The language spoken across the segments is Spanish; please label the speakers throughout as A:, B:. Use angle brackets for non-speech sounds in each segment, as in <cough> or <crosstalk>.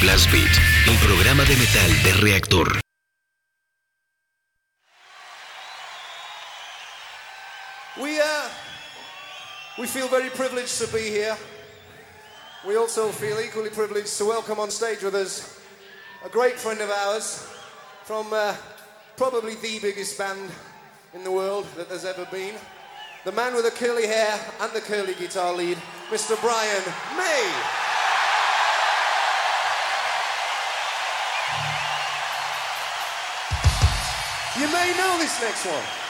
A: Blast Beat, el programa de metal de Reactor.
B: We, uh, we feel very privileged to be here. We also feel equally privileged to welcome on stage with us a great friend of ours from uh, probably the biggest band in the world that there's ever been. The man with the curly hair and the curly guitar lead, Mr. Brian May. You may know this next one.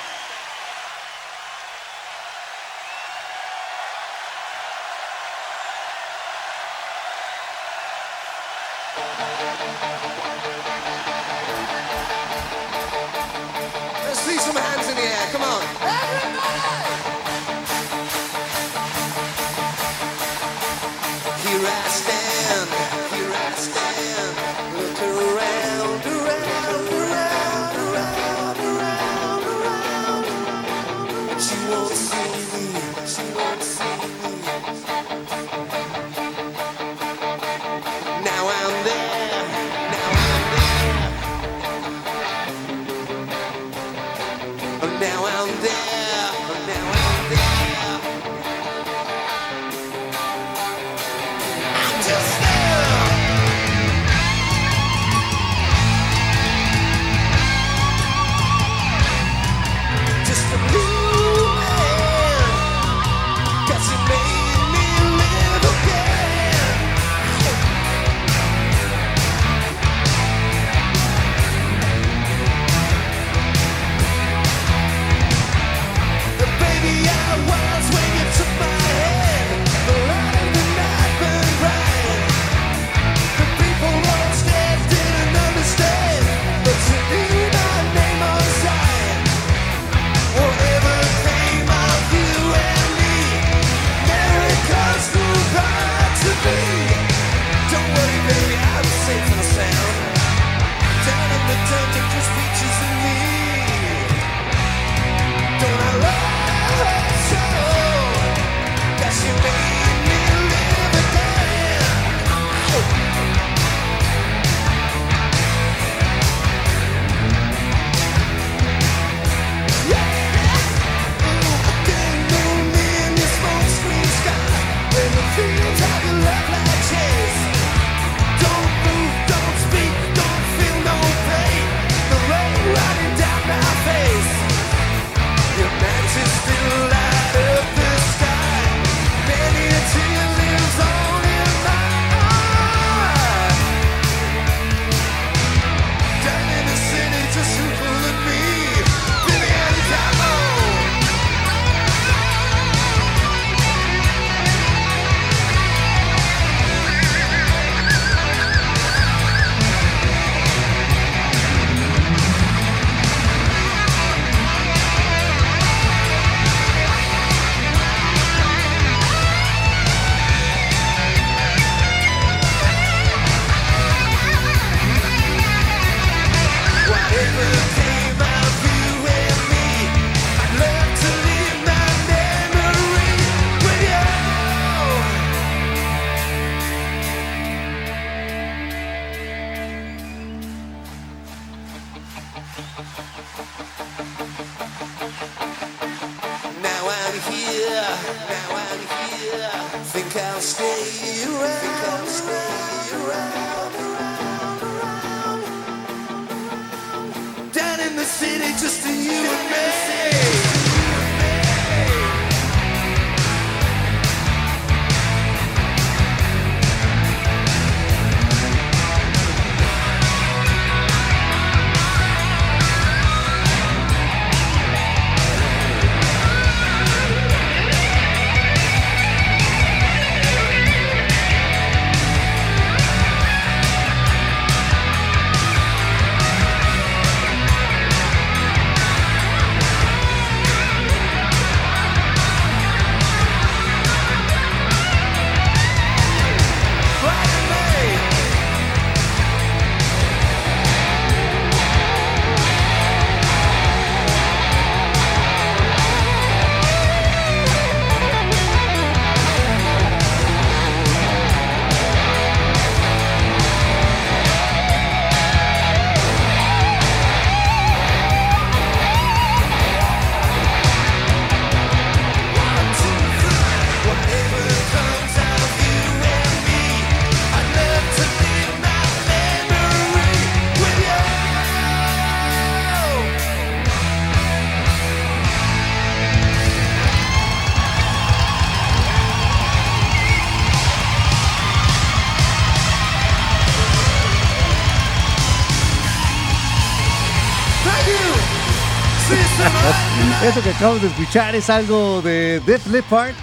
C: Eso que acabamos de escuchar es algo de Def Leppard.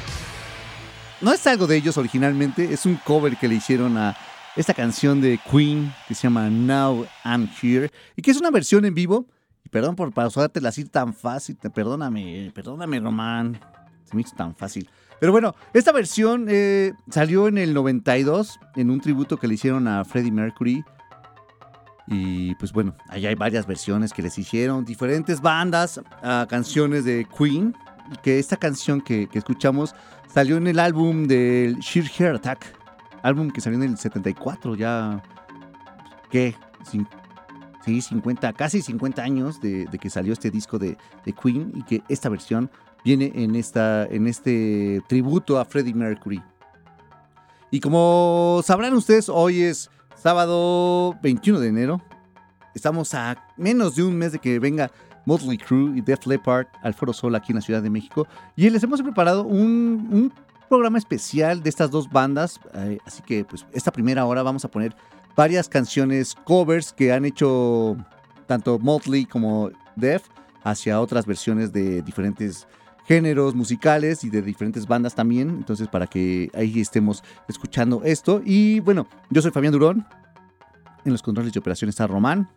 C: No es algo de ellos originalmente, es un cover que le hicieron a esta canción de Queen que se llama Now I'm Here y que es una versión en vivo. Perdón por pausártela así tan fácil, perdóname, perdóname Román, se me hizo tan fácil. Pero bueno, esta versión eh, salió en el 92 en un tributo que le hicieron a Freddie Mercury. Y pues bueno, allá hay varias versiones que les hicieron, diferentes bandas, a canciones de Queen. Que esta canción que, escuchamos salió en el álbum del Sheer Hair Attack, álbum que salió en el 74, ya. ¿Qué? Sí, 50, casi 50 años de, de que salió este disco de, de Queen y que esta versión viene en, esta, en este tributo a Freddie Mercury. Y como sabrán ustedes, hoy es sábado 21 de enero. Estamos a menos de un mes de que venga Motley Crue y Def Leppard al Foro Sol aquí en la Ciudad de México. Y les hemos preparado un, programa especial de estas dos bandas. eh, así que, pues, esta primera hora vamos a poner varias canciones covers que han hecho tanto Motley como Def hacia otras versiones de diferentes géneros musicales y de diferentes bandas también. Entonces, para que ahí estemos escuchando esto. Y bueno, yo soy Fabián Durón. En los controles de operación está Román.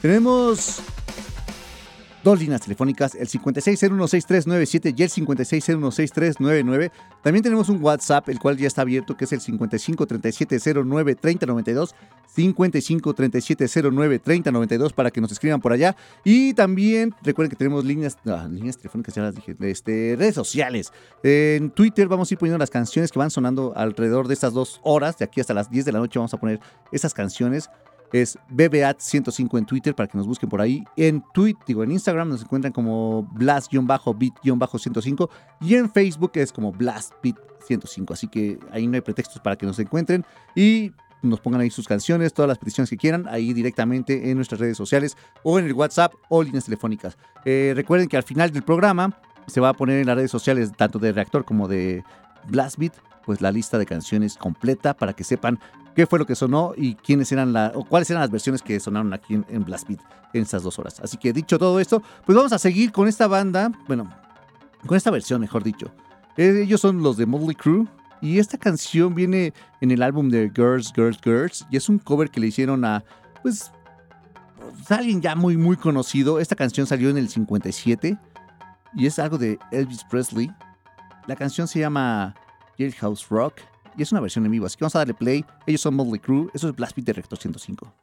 C: Tenemos dos líneas telefónicas, el 56016397 y el 56016399. También tenemos un WhatsApp, el cual ya está abierto, que es el 5537093092, 5537093092 para que nos escriban por allá. Y también recuerden que tenemos líneas, líneas telefónicas, ya las dije, este, redes sociales. En Twitter vamos a ir poniendo las canciones que van sonando alrededor de estas dos horas, de aquí hasta las 10 de la noche vamos a poner esas canciones es BBAT105 en Twitter para que nos busquen por ahí. En Twitter, digo, en Instagram nos encuentran como Blast-Beat-105 y en Facebook es como BlastBeat105. Así que ahí no hay pretextos para que nos encuentren y nos pongan ahí sus canciones, todas las peticiones que quieran, ahí directamente en nuestras redes sociales o en el WhatsApp o líneas telefónicas. Eh, recuerden que al final del programa se va a poner en las redes sociales, tanto de Reactor como de Blastbeat, pues la lista de canciones completa para que sepan qué fue lo que sonó y quiénes eran la, o cuáles eran las versiones que sonaron aquí en, en en estas dos horas. Así que dicho todo esto, pues vamos a seguir con esta banda, bueno, con esta versión, mejor dicho. Eh, Ellos son los de Motley Crue y esta canción viene en el álbum de Girls, Girls, Girls y es un cover que le hicieron a, pues, pues, alguien ya muy, muy conocido. Esta canción salió en el 57 y es algo de Elvis Presley. La canción se llama Jailhouse Rock y es una versión en vivo, así que vamos a darle play. Ellos son Motley Crue, eso es Blast Beat de Rector 105.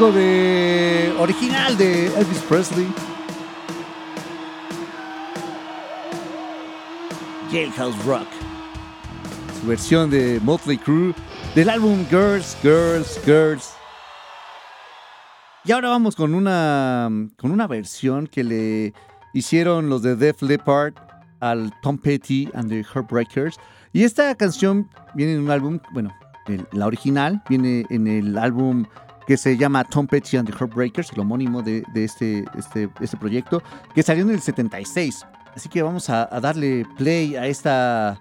C: Algo de original de Elvis Presley. Jailhouse Rock. Su versión de Motley Crue del álbum Girls, Girls, Girls. Y ahora vamos con una con una versión que le hicieron los de Def Leppard al Tom Petty and the Heartbreakers. Y esta canción viene en un álbum, bueno, el- la original viene en el álbum que se llama Tom Petty and the Heartbreakers, el homónimo de, este, este, este proyecto, que salió en el 76. Así que vamos a, darle play a esta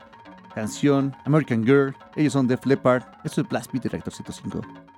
C: canción, American Girl. Ellos son Def Leppard. Esto es Blast Beat de Reactor 105.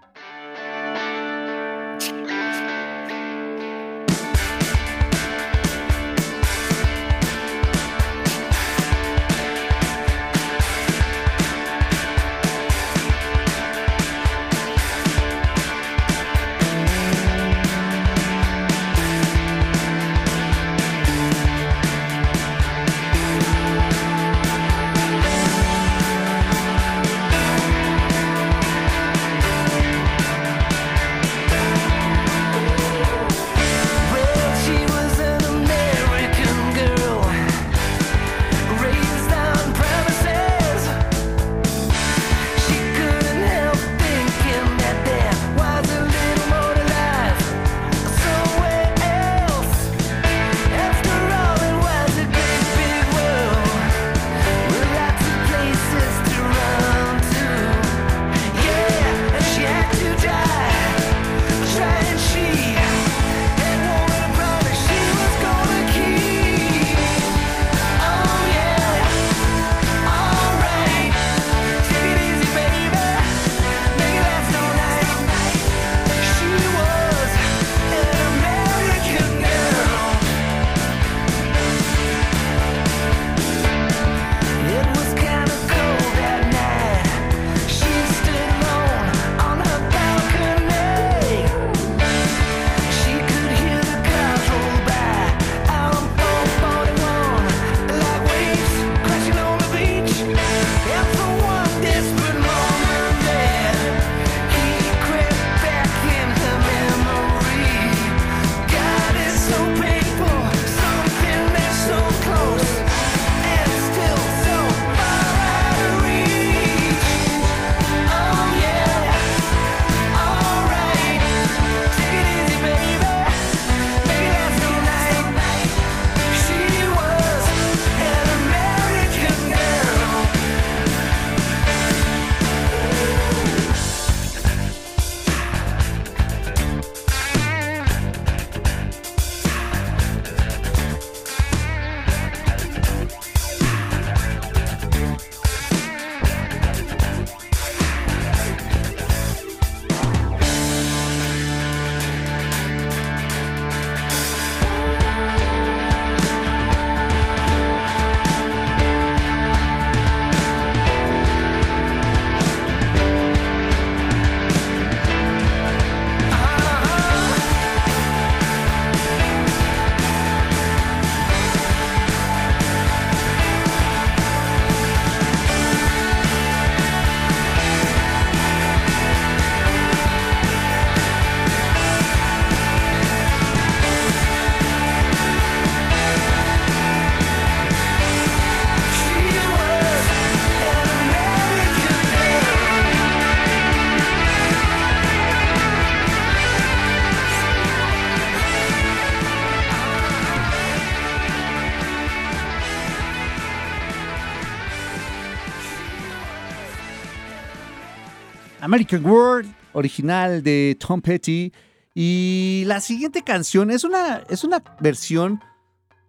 B: American World,
C: original de Tom Petty. Y la siguiente canción es una, es una versión,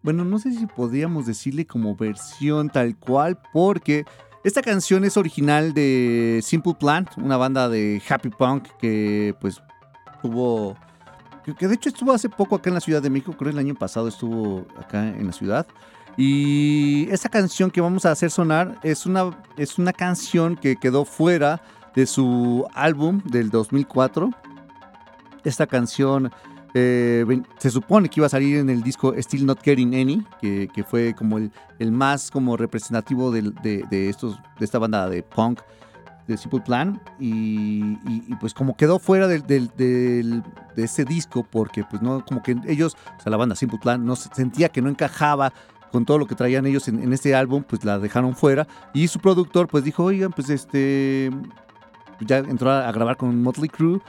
C: bueno, no sé si podríamos decirle como versión tal cual, porque esta canción es original de Simple Plan, una banda de happy punk que pues tuvo, que, que de hecho estuvo hace poco acá en la Ciudad de México, creo el año pasado estuvo acá en la ciudad. Y esta canción que vamos a hacer sonar es una, es una canción que quedó fuera de su álbum del 2004. Esta canción eh, se supone que iba a salir en el disco Still Not Getting Any, que, que fue como el, el más como representativo de, de estos, de esta banda de punk de Simple Plan y, y- pues como quedó fuera del, del- del- de ese disco porque pues no, como que ellos, o sea, la banda Simple Plan no se- sentía que no encajaba con todo lo que traían ellos en, en este álbum, pues la dejaron fuera y su productor pues dijo, oigan, pues este, ya entró a, grabar con Motley Crue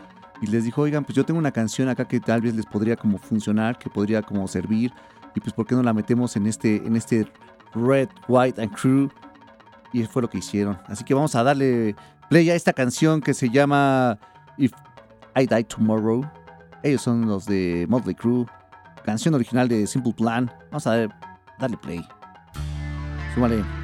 C: y les dijo, oigan, pues yo tengo una canción acá que tal vez les podría como funcionar, que podría como servir y pues por qué no la metemos en este, en este Red, White and Crew y fue lo que hicieron. Así que vamos a darle play a esta canción que se llama If I Die Tomorrow. Ellos son los de Motley Crue. Canción original de Simple Plan. Vamos a dar- darle play. Súmale.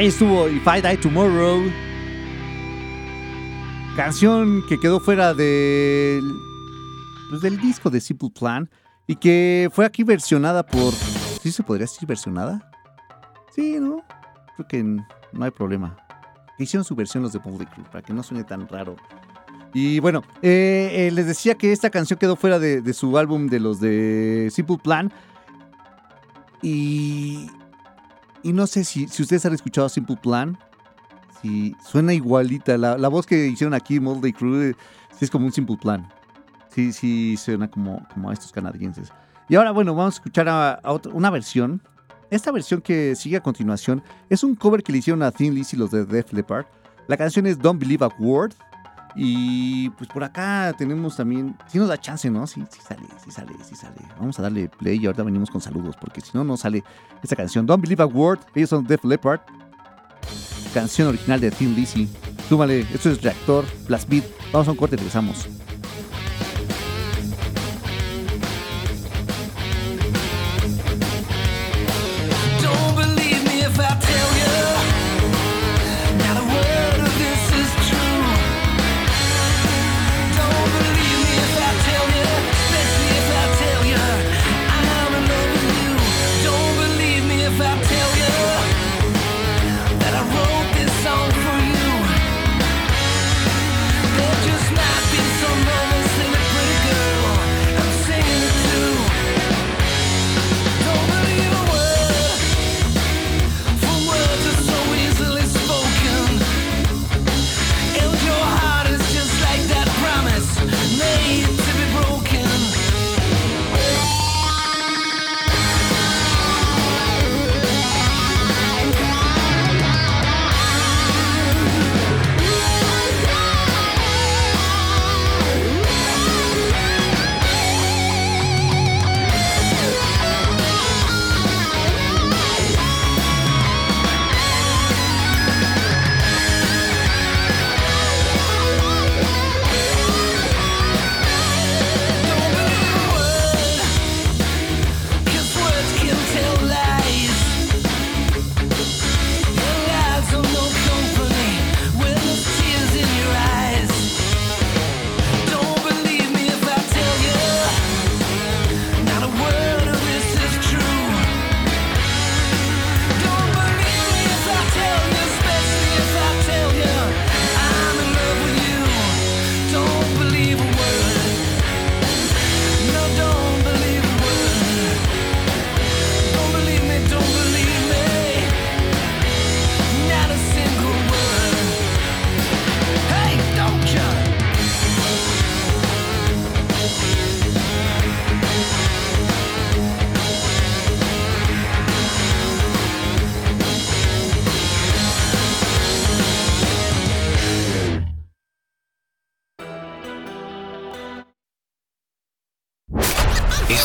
C: Ahí estuvo If I Die Tomorrow. Canción que quedó fuera del, pues, del disco de Simple Plan y que fue aquí versionada por... ¿Sí se podría decir versionada? Sí, ¿no? Creo que no hay problema. Hicieron su versión los de Public Crew para que no suene tan raro. Y bueno, eh, eh, les decía que esta canción quedó fuera de su álbum de los de Simple Plan. Y, y no sé si, si ustedes han escuchado Simple Plan, si suena igualita. La, la voz que hicieron aquí, Motley Crue, sí es como un Simple Plan. Sí, sí, suena como, como a estos canadienses. Y ahora, bueno, vamos a escuchar a, a una versión. Esta versión que sigue a continuación es un cover que le hicieron a Thin Lizzy los de Def Leppard.
D: La canción es Don't Believe a Word y pues por acá tenemos también, si nos da chance, ¿no? Sí, sí sale, sí sale, sí sale. Vamos a darle play y ahorita venimos con saludos, porque si no, no sale esta canción. Don't Believe a Word, ellos son Def Leppard. Canción original de Tim Lizzy. Súmale, esto es Reactor, Blast Beat. Vamos a un corte y regresamos.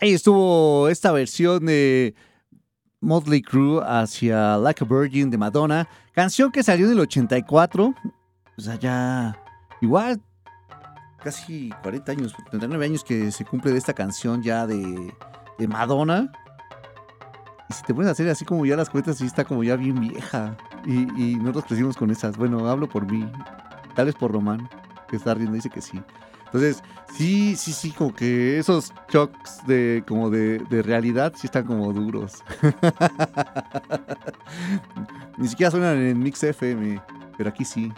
B: Ahí estuvo esta versión de Motley Crue hacia Like a Virgin de Madonna, canción que salió en el 84, o sea, ya igual casi 40 años, 39 años que se cumple de esta canción ya de, de Madonna. Y si te pones a hacer así como ya las cuentas, sí está como ya bien vieja. Y, y nosotros crecimos con esas. Bueno, hablo por mí, tal vez por Román, que está riendo, dice que sí. Entonces, sí, sí, sí, como que esos shocks de, como de, de realidad sí están como duros. <laughs> Ni siquiera suenan en Mix FM, pero aquí sí.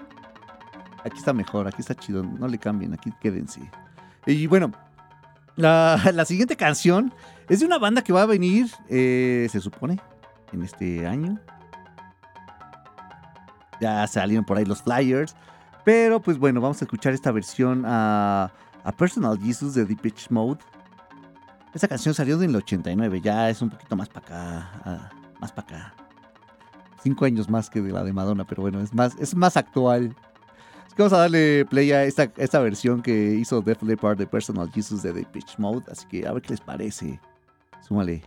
B: Aquí está mejor, aquí está chido, no le cambien, aquí quédense. Y bueno, la, <laughs> la siguiente canción es de una banda que va a venir, eh, se supone, en este año. Ya salieron por ahí los flyers. Pero pues bueno, vamos a escuchar esta versión a, a Personal Jesus de Depeche Mode. Esta canción salió en el 89, ya es un poquito más para acá. más para acá. Cinco años más que de la de Madonna, pero bueno, es más, es más actual. Así que vamos a darle play a esta, esta versión que hizo Def Leppard de Personal Jesus de Depeche Mode. Así que a ver qué les parece. Súmale.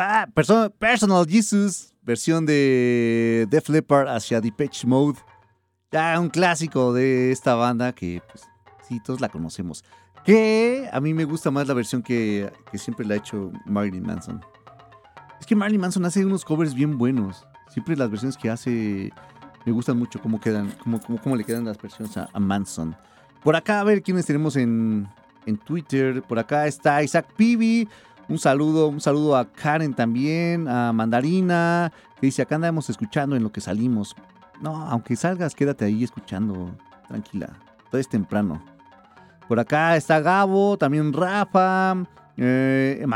C: Ah, Perso- Personal Jesus, versión de Def Leppard hacia Depeche Mode. Ya un clásico de esta banda que, pues, sí, todos la conocemos. Que a mí me gusta más la versión que, siempre la ha hecho Marilyn Manson. Es que Marilyn Manson hace unos covers bien buenos. Siempre las versiones que hace me gustan mucho cómo quedan, cómo, le quedan las versiones a, a Manson. Por acá, a ver quiénes tenemos en, en Twitter. Por acá está Isaac Pibi. Un saludo, un saludo a Karen también, a Mandarina, que dice, acá andamos escuchando en lo que salimos. No, aunque salgas, quédate ahí escuchando, tranquila, todo es temprano. Por acá está Gabo, también Rafa, eh,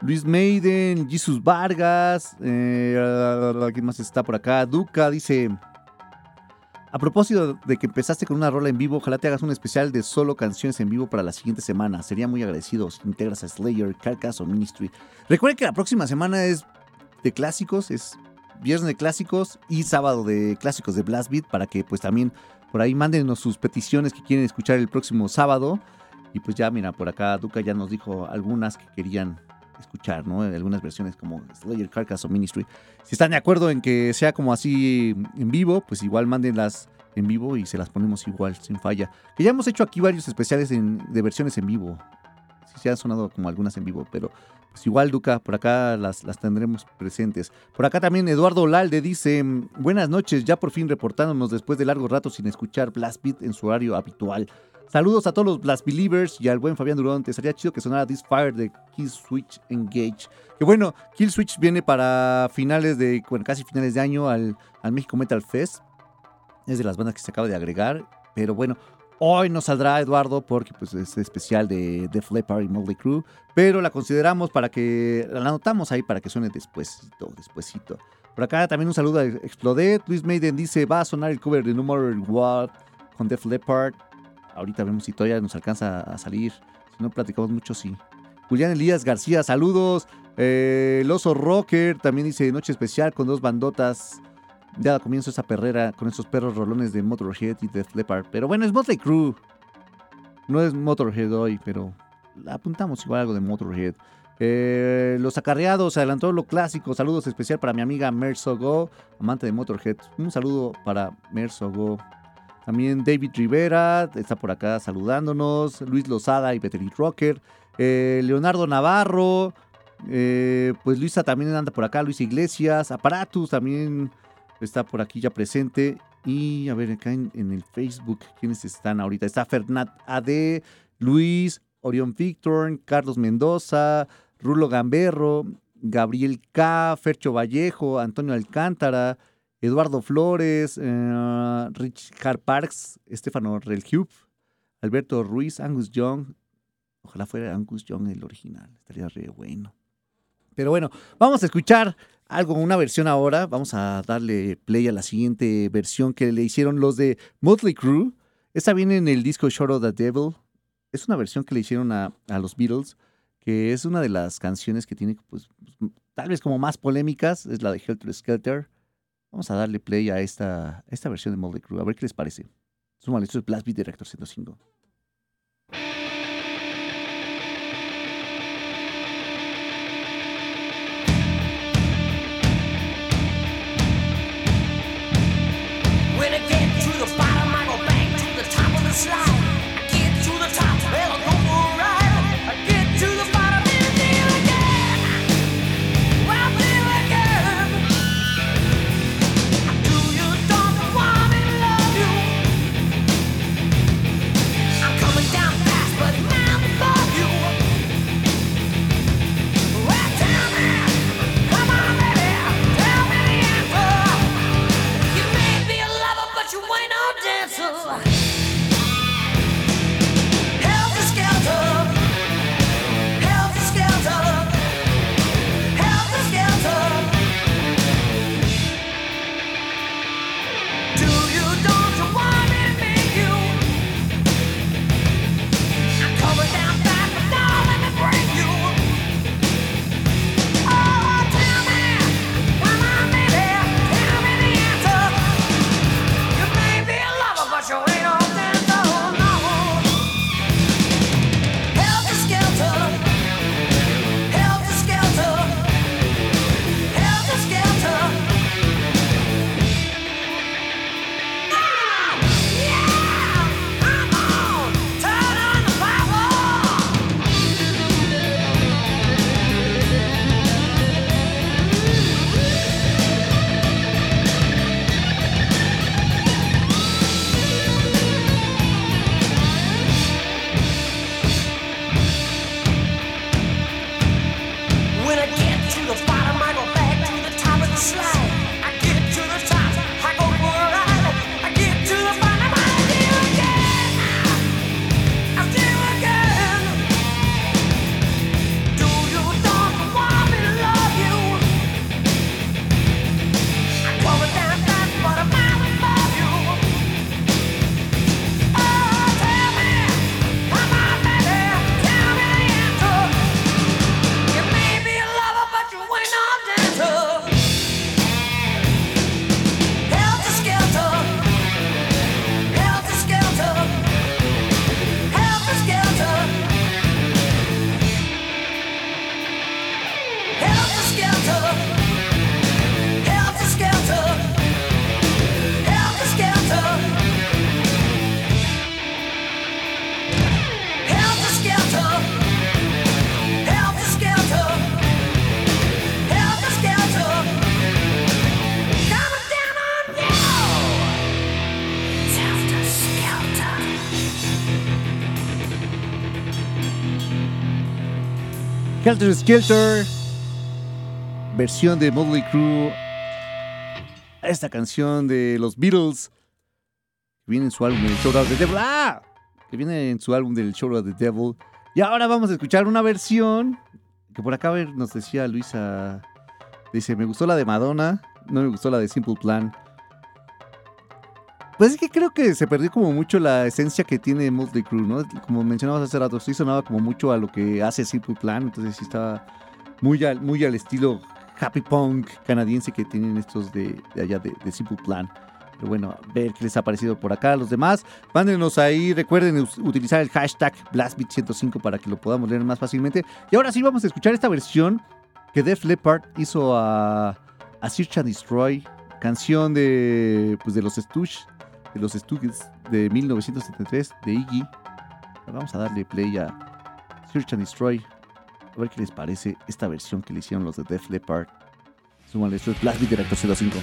C: Luis Maiden, Jesus Vargas, eh, ¿quién más está por acá? Duca dice, a propósito de que empezaste con una rola en vivo, ojalá te hagas un especial de solo canciones en vivo para la siguiente semana. Sería muy agradecido si integras a Slayer, Carcass o Ministry. Recuerden que la próxima semana es de clásicos, es viernes de clásicos y sábado de clásicos de Blast Beat para que pues también por ahí mándenos sus peticiones que quieren escuchar el próximo sábado. Y pues ya, mira, por acá Duca ya nos dijo algunas que querían escuchar, ¿no? Algunas versiones como Slayer, Carcass o Ministry. Si están de acuerdo en que sea como así en vivo, pues igual mándenlas en vivo y se las ponemos igual, sin falla. Que ya hemos hecho aquí varios especiales en- de versiones en vivo. Sí, se han sonado como algunas en vivo, pero pues igual, Duca, por acá las, las tendremos presentes. Por acá también Eduardo Lalde dice, buenas noches, ya por fin reportándonos después de largo rato sin escuchar Blast Beat en su horario habitual. Saludos a todos los Blast Believers y al buen Fabián Durón. Te sería chido que sonara This Fire de Kill Switch Engage. Que bueno, Kill Switch viene para finales de, bueno, casi finales de año al, al México Metal Fest. Es de las bandas que se acaba de agregar. Pero bueno, hoy no saldrá Eduardo porque pues, es especial de Def Leppard y Motley Crue. Pero la consideramos para que, la anotamos ahí para que suene despuésito, despuésito. Por acá también un saludo a Exploded. Luis Maiden dice, va a sonar el cover de No More What con Def Leppard. Ahorita vemos si todavía nos alcanza a salir. Si no platicamos mucho, sí. Julián Elías García, saludos. Eh, el oso Rocker también dice noche especial con dos bandotas. Ya comienzo esa perrera con esos perros rolones de Motorhead y Def Leppard. Pero bueno, es Motley Crue. No es Motorhead hoy, pero apuntamos igual algo de Motorhead. Eh, los acarreados, adelantó lo clásico. Saludos especial para mi amiga Mersogo, amante de Motorhead. Un saludo para Mersogo. También David Rivera está por acá saludándonos. Luis Lozada y Peteri Rocker. Eh, Leonardo Navarro. eh, pues Luisa también anda por acá. Luis Iglesias. Aparatus también está por aquí ya presente. Y a ver, acá en, en el Facebook, ¿quiénes están ahorita? Está Fernat AD, Luis, Orión Victor, Carlos Mendoza, Rulo Gamberro, Gabriel K, Fercho Vallejo, Antonio Alcántara, Eduardo Flores, eh, Richard Parks, Estefano Relhub, Alberto Ruiz, Angus Young. Ojalá fuera Angus Young el original, estaría re bueno. Pero bueno, vamos a escuchar algo, una versión ahora. Vamos a darle play a la siguiente versión que le hicieron los de Motley Crue. Esta viene en el disco Short of the Devil. Es una versión que le hicieron a, a los Beatles, que es una de las canciones que tiene, pues, tal vez como más polémicas, es la de Helter Skelter. Vamos a darle play a esta, esta versión de Motley Crue, a ver qué les parece. Súmale, esto es Blast Beat Director 105.
D: Helter Skelter, versión de Motley Crue. Esta canción de los Beatles, que viene en su álbum del Show of the Devil. ¡Ah! Que viene en su álbum del Show of the Devil. Y ahora vamos a escuchar una versión que por acá a nos decía Luisa. Dice: Me gustó la de Madonna, no me gustó la de Simple Plan. Pues es que creo que se perdió como mucho la esencia que tiene Motley Crue, ¿no? Como mencionabas hace rato, sí sonaba como mucho a lo que hace Simple Plan, entonces sí estaba muy al, muy al estilo happy punk canadiense que tienen estos de, de allá de, de Simple Plan. Pero bueno, a ver qué les ha parecido por acá a los demás. Mándenos ahí, recuerden utilizar el hashtag BlastBeat105 para que lo podamos leer más fácilmente. Y ahora sí vamos a escuchar esta versión que Def Leppard hizo a, a Search and Destroy, canción de, pues de los Stooges, de los Stooges de 1973, de Iggy. Vamos a darle play a Search and Destroy. A ver qué les parece esta versión que le hicieron los de Def Leppard. Súmale, esto es Blast Director 05.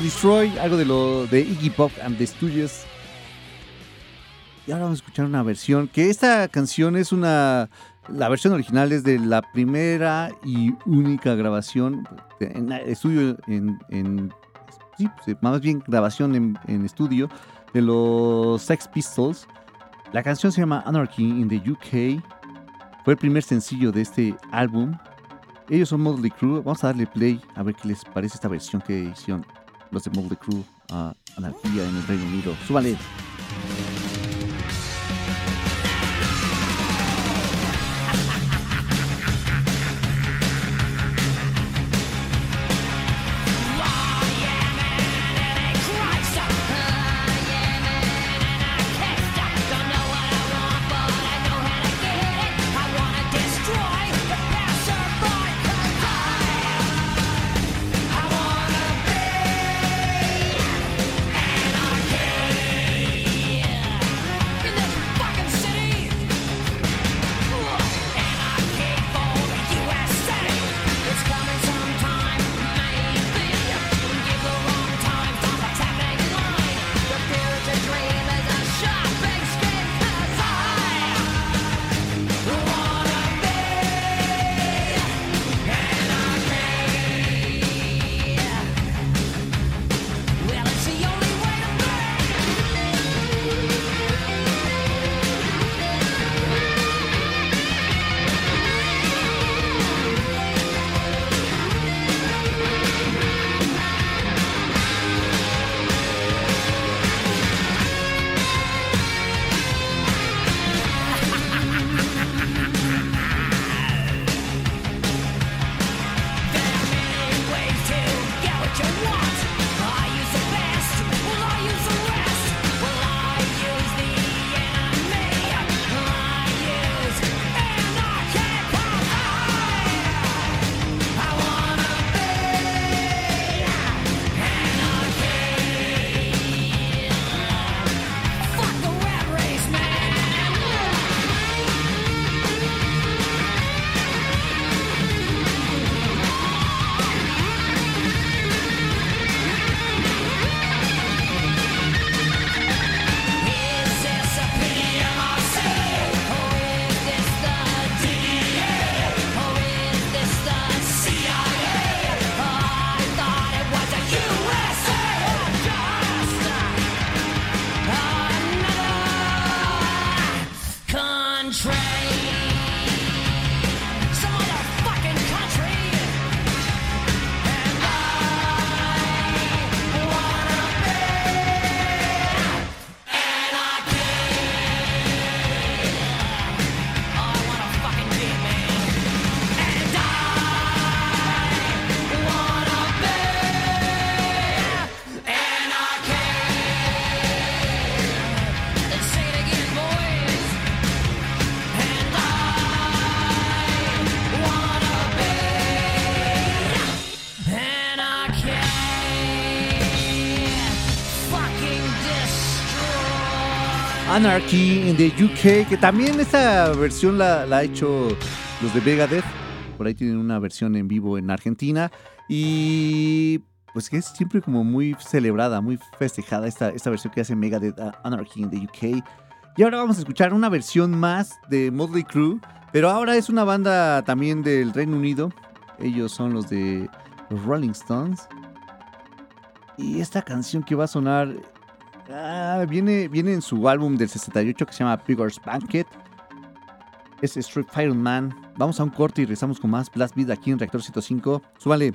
C: Destroy,
D: algo de lo de Iggy Pop and the Studios. Y ahora vamos a escuchar una versión, que esta canción es una... La versión original es de la primera y única grabación en estudio, en, sí, más bien grabación en, en estudio de los Sex Pistols. La canción se llama Anarchy in the UK. Fue el primer sencillo de este álbum. Ellos son Motley Crue. Vamos a darle play a ver qué les parece esta versión que hicieron los de Motley Crue a Anarquía en el Reino Unido. Súbale.
A: Anarchy in the UK, que también esta versión la, la ha hecho los de Megadeth. Por ahí tienen una versión en vivo en Argentina. Y pues que es siempre como muy celebrada, muy festejada esta, esta versión que hace Megadeth Anarchy in the UK. Y ahora vamos a escuchar una versión más de Motley Crue, pero ahora es una banda también del Reino Unido. Ellos son los de los Rolling Stones. Y esta canción que va a sonar ah, viene, viene en su álbum del 68 que se llama Pigor's Banquet. Es Street Fighter Man. Vamos a un corte y regresamos con más Blast Beat aquí en Reactor 105. Súbale.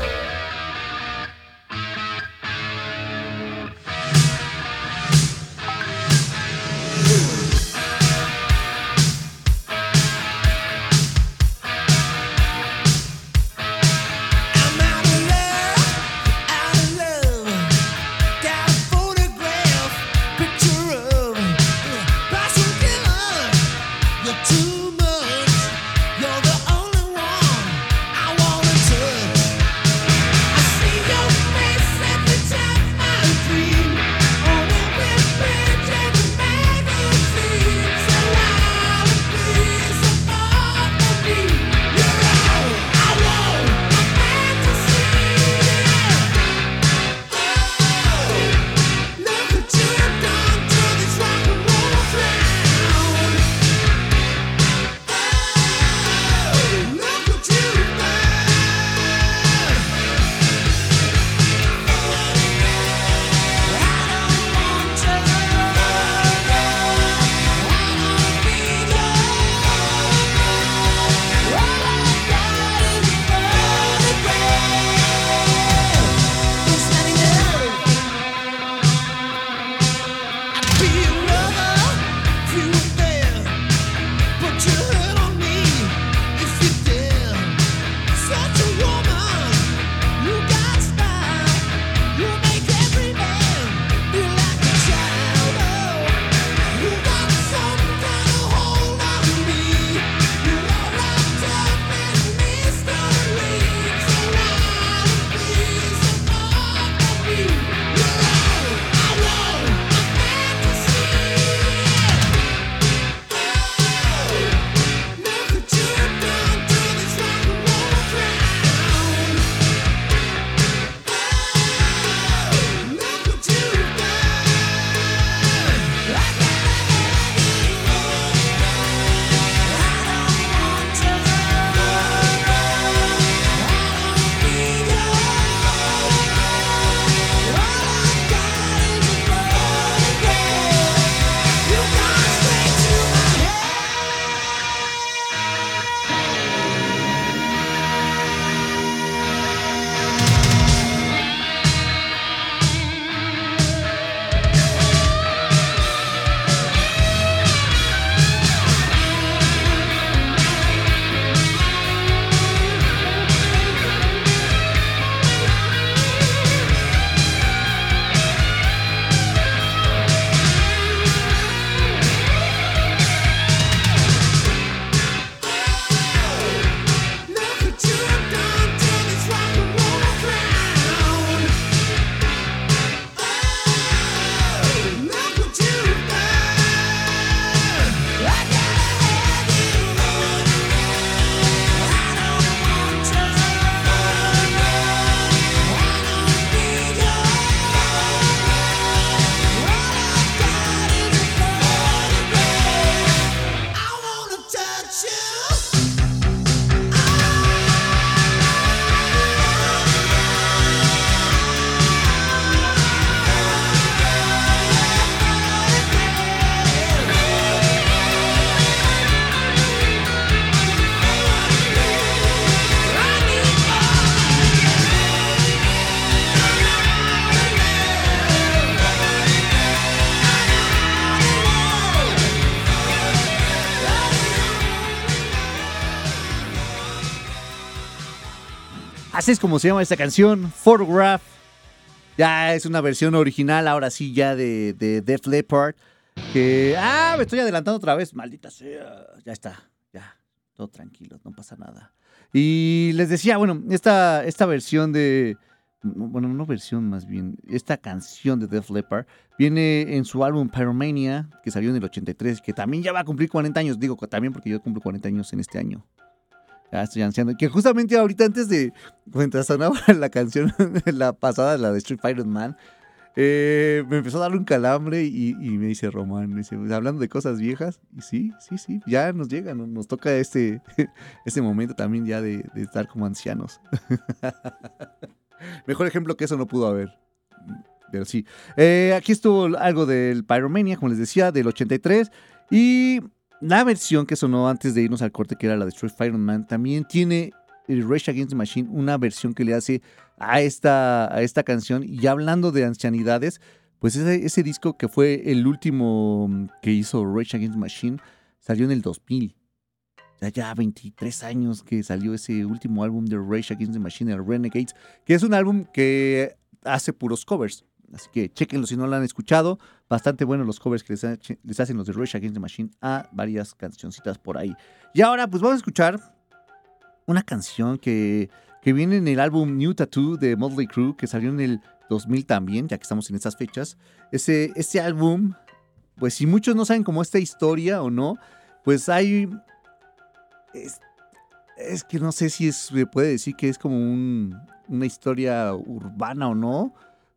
C: Así es como se llama esta canción, Photograph. Ya es una versión original, ahora sí, ya de, de Def Leppard. Que. Ah, me estoy adelantando otra vez, maldita sea. Ya está, ya. Todo tranquilo, no pasa nada. Y les decía, bueno, esta, esta versión de. Bueno, no versión más bien. Esta canción de Def Leppard viene en su álbum Pyromania, que salió en el 83, que también ya va a cumplir 40 años. Digo, también porque yo cumplo 40 años en este año. Ya estoy anciano. Que justamente ahorita antes de. Mientras sonaba <laughs> la canción, <laughs> la pasada, la de Street Fighter Man, eh, me empezó a dar un calambre y, me dice Román, hablando de cosas viejas, y sí, sí, sí, ya nos llega, nos, toca este, <laughs> este momento también ya de, de estar como ancianos. Mejor ejemplo que eso no pudo haber. Pero sí. Eh, aquí estuvo algo del Pyromania, como les decía, del 83. Y la versión que sonó antes de irnos al corte, que era la de Street Fighter Man, también tiene el Rage Against the Machine, una versión que le hace a esta, a esta canción. Y hablando de ancianidades, pues ese, ese disco que fue el último mm, que hizo Rage Against the Machine salió en el 2000. Ya, ya 23 años que salió ese último álbum de Rage Against the Machine, el Renegades, que es un álbum que hace puros covers. Así que chequenlo si no lo han escuchado. Bastante buenos los covers que les, ha- les hacen los de Rage Against the Machine a varias cancioncitas por ahí. Y ahora, pues vamos a escuchar una canción que, que viene en el álbum New Tattoo de Motley Crue, que salió en el 2000 también, ya que estamos en estas fechas. Ese, ese álbum, pues si muchos no saben cómo esta historia o no, pues hay... Es, que no sé si se puede decir que es como un- una historia urbana o no,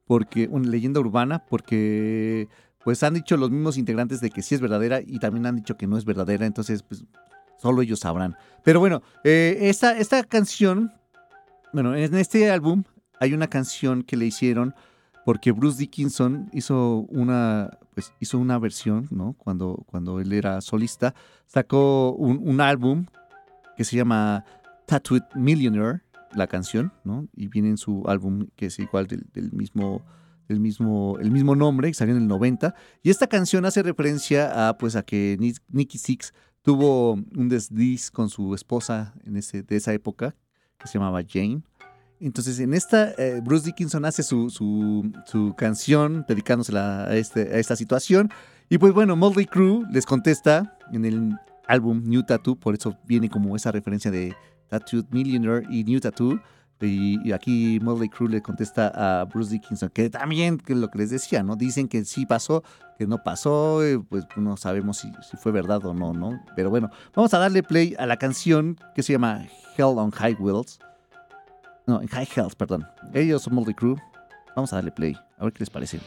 C: porque una leyenda urbana, porque pues han dicho los mismos integrantes de que sí es verdadera y también han dicho que no es verdadera, entonces pues solo ellos sabrán. Pero bueno, eh, esta, esta canción, bueno, en este álbum hay una canción que le hicieron porque Bruce Dickinson hizo una, pues hizo una versión, ¿no? Cuando, cuando él era solista, sacó un, un álbum que se llama Tattooed Millionaire, la canción, ¿no? Y viene en su álbum que es igual del, mismo, del mismo, el mismo nombre, que salió en el 90. Y esta canción hace referencia a, pues, a que Ni- Nicky Six tuvo un desliz con su esposa en ese, de esa época, que se llamaba Jane. Entonces, en esta, eh, Bruce Dickinson hace su, su, su canción dedicándosela a, este, esta situación. Y pues bueno, Motley Crue les contesta en el álbum New Tattoo, por eso viene como esa referencia de Tattooed Millionaire y New Tattoo. Y, aquí Motley Crue le contesta a Bruce Dickinson, que también, que lo que les decía, ¿no? Dicen que sí pasó, que no pasó, eh, pues no sabemos si, si fue verdad o no, ¿no? Pero bueno, vamos a darle play a la canción que se llama Hell on High Wheels. No, en High Health, perdón. Ellos son Motley Crue. Vamos a darle play, a ver qué les parece.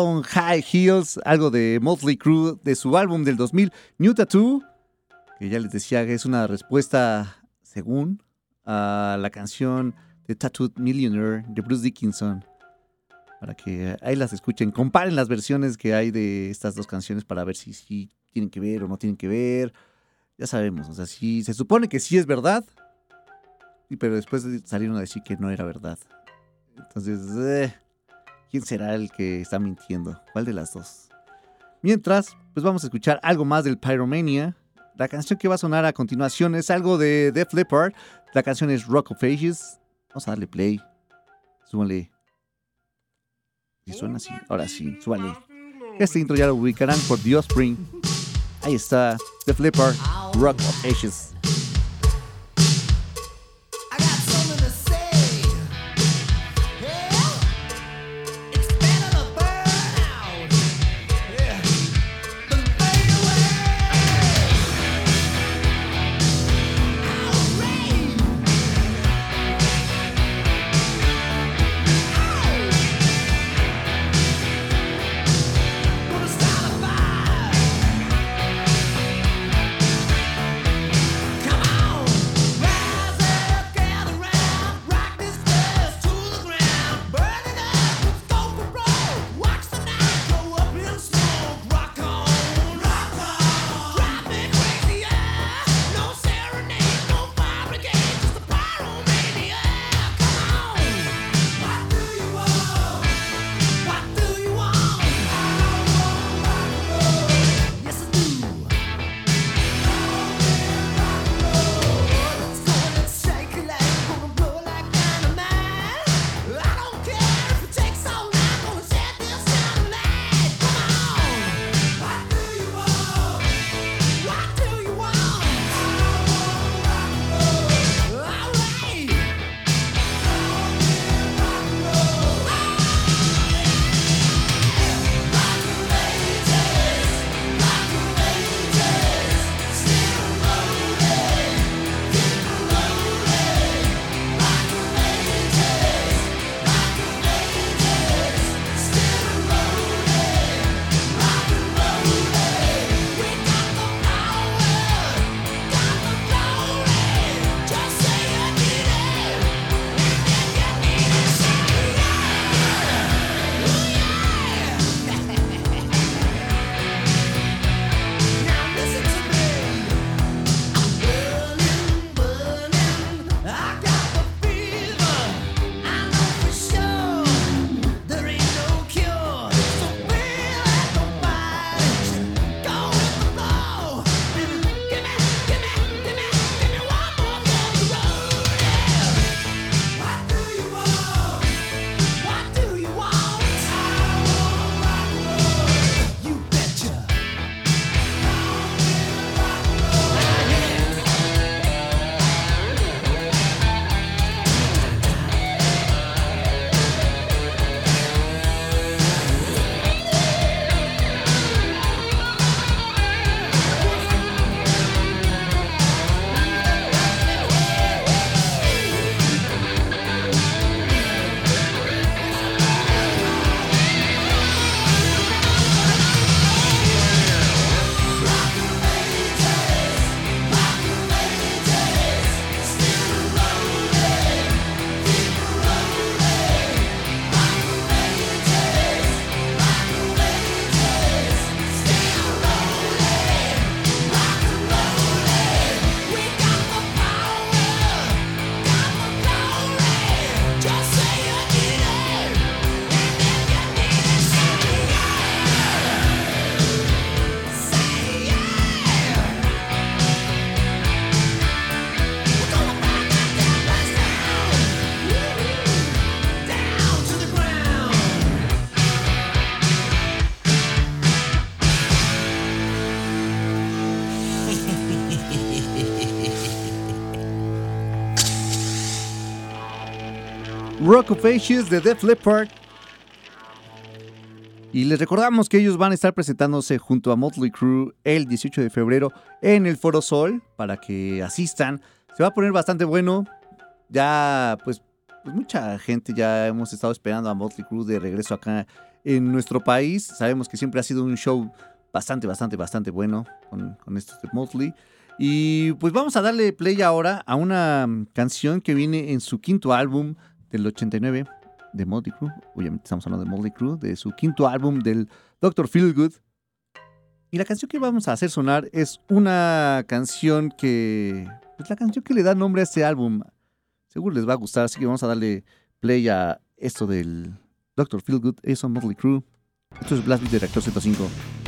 D: On High Heels, algo de Motley Crue de su álbum del 2000, New Tattoo, que ya les decía que es una respuesta, según, a la canción de Tattooed Millionaire de Bruce Dickinson. Para que ahí las escuchen, comparen las versiones que hay de estas dos canciones para ver si, si tienen que ver o no tienen que ver. Ya sabemos, o sea, si se supone que sí es verdad, pero después salieron a decir que no era verdad. Entonces, eh, ¿quién será el que está mintiendo? ¿Cuál de las dos? Mientras, pues vamos a escuchar algo más del Pyromania. La canción que va a sonar a continuación es algo de Def Leppard. La canción es Rock of Ages. Vamos a darle play. Súbale. Y suena así. Ahora sí, súbale. Este intro ya lo ubicarán por The Offspring. Ahí está, Def Leppard, Rock of Ages.
C: Rock
D: of Ages de Def Leppard. Y les recordamos que ellos van a estar presentándose junto a Motley Crue el 18 de febrero en el Foro Sol para que asistan. Se va a poner bastante bueno. Ya, pues, pues mucha gente ya hemos estado esperando a Motley Crue de regreso acá
C: en nuestro país. Sabemos que siempre ha sido un show bastante, bastante, bastante bueno con, con estos de Motley. Y pues vamos a darle play ahora a una canción que viene en su quinto álbum del 89 de Motley Crue. Obviamente estamos hablando de Motley Crue, de su quinto álbum del Dr. Feelgood. Y la canción que vamos a hacer sonar es una canción que. Es la canción que le da nombre a este álbum. Seguro les va a gustar, así que vamos a darle play a esto del Dr. Feelgood. Ellos son Motley Crue. Esto es Blast Beat de Reactor 105.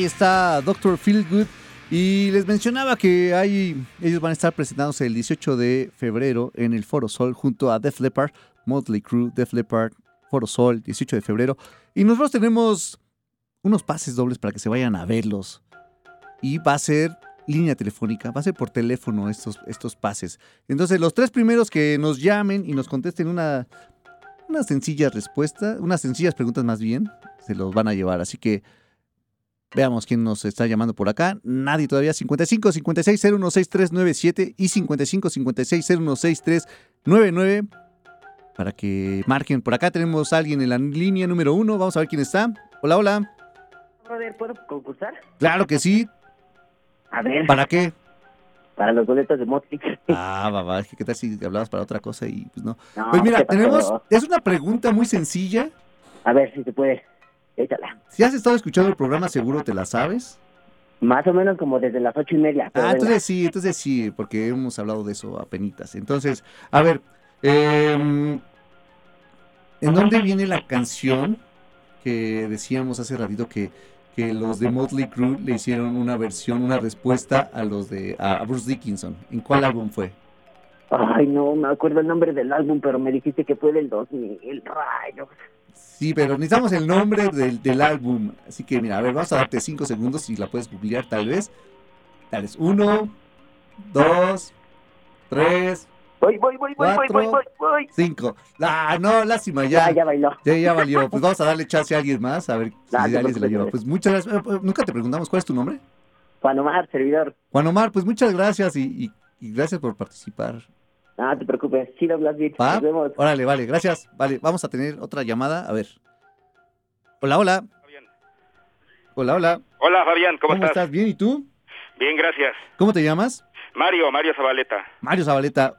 C: Ahí está Dr. Feelgood. Y les mencionaba que hay, ellos van a estar presentándose el 18 de febrero en el Foro Sol junto a Def Leppard, Motley Crue, Def Leppard, Foro Sol, 18 de febrero. Y nosotros tenemos unos pases dobles para que se vayan a verlos. Y va a ser línea telefónica, va a ser por teléfono estos, estos pases. Entonces, los tres primeros que nos llamen y nos contesten una, una sencilla respuesta, unas sencillas preguntas más bien, se los van a llevar. Así que veamos quién nos está llamando por acá. Nadie todavía. 55 56 016397 y 55 56 016399 para que marquen. Por acá tenemos a alguien en la línea número uno. Vamos a ver quién está. Hola, hola.
E: Brother, ¿puedo concursar?
C: Claro que sí.
E: A ver,
C: ¿Para qué?
E: para los boletos de Motley.
C: Ah, babá, es que qué tal si hablabas para otra cosa y pues no.
E: No,
C: Pues mira, tenemos, es una pregunta muy sencilla.
E: A ver si se puede. Échala.
C: Si has estado escuchando el programa, seguro te la sabes.
E: Más o menos como desde las ocho y media.
C: Ah,
E: venga.
C: entonces sí, entonces sí, porque hemos hablado de eso a penitas. Entonces, a ver, em, ¿en dónde viene la canción que decíamos hace ratito que, que los de Motley Crue le hicieron una versión, una respuesta a los de a Bruce Dickinson? ¿En cuál álbum fue?
E: Ay, no me acuerdo el nombre del álbum, pero me dijiste que fue del 2000. Rayos.
C: Sí, pero necesitamos el nombre del, del álbum. Así que mira, a ver, vamos a darte cinco segundos si la puedes googlear tal vez. Tal vez uno, dos, tres,
E: Voy, voy, voy, voy, voy, voy, voy, voy.
C: cinco. Ah, no, lástima,
E: Ya,
C: ya.
E: ya bailó.
C: Ya, ya valió. Pues vamos a darle chance a alguien más, a ver <laughs> si
E: Ah, te
C: alguien se
E: preocupes,
C: lleva. Pues muchas gracias. Eh, eh, Nunca te preguntamos cuál es tu nombre.
E: Juan Omar, servidor.
C: Juan Omar, pues muchas gracias y, y- y gracias por participar.
E: No te preocupes. Chido, Blast Beat.
C: ¿Va?
E: Nos vemos.
C: Órale, vale, gracias. Vale, vamos a tener otra llamada. A ver. Hola, hola.
F: Fabián.
C: Hola, hola.
F: Hola Fabián, ¿cómo, estás?
C: ¿Bien? ¿Y tú?
F: Bien, gracias.
C: ¿Cómo te llamas?
F: Mario, Mario Zabaleta.
C: Mario Zabaleta.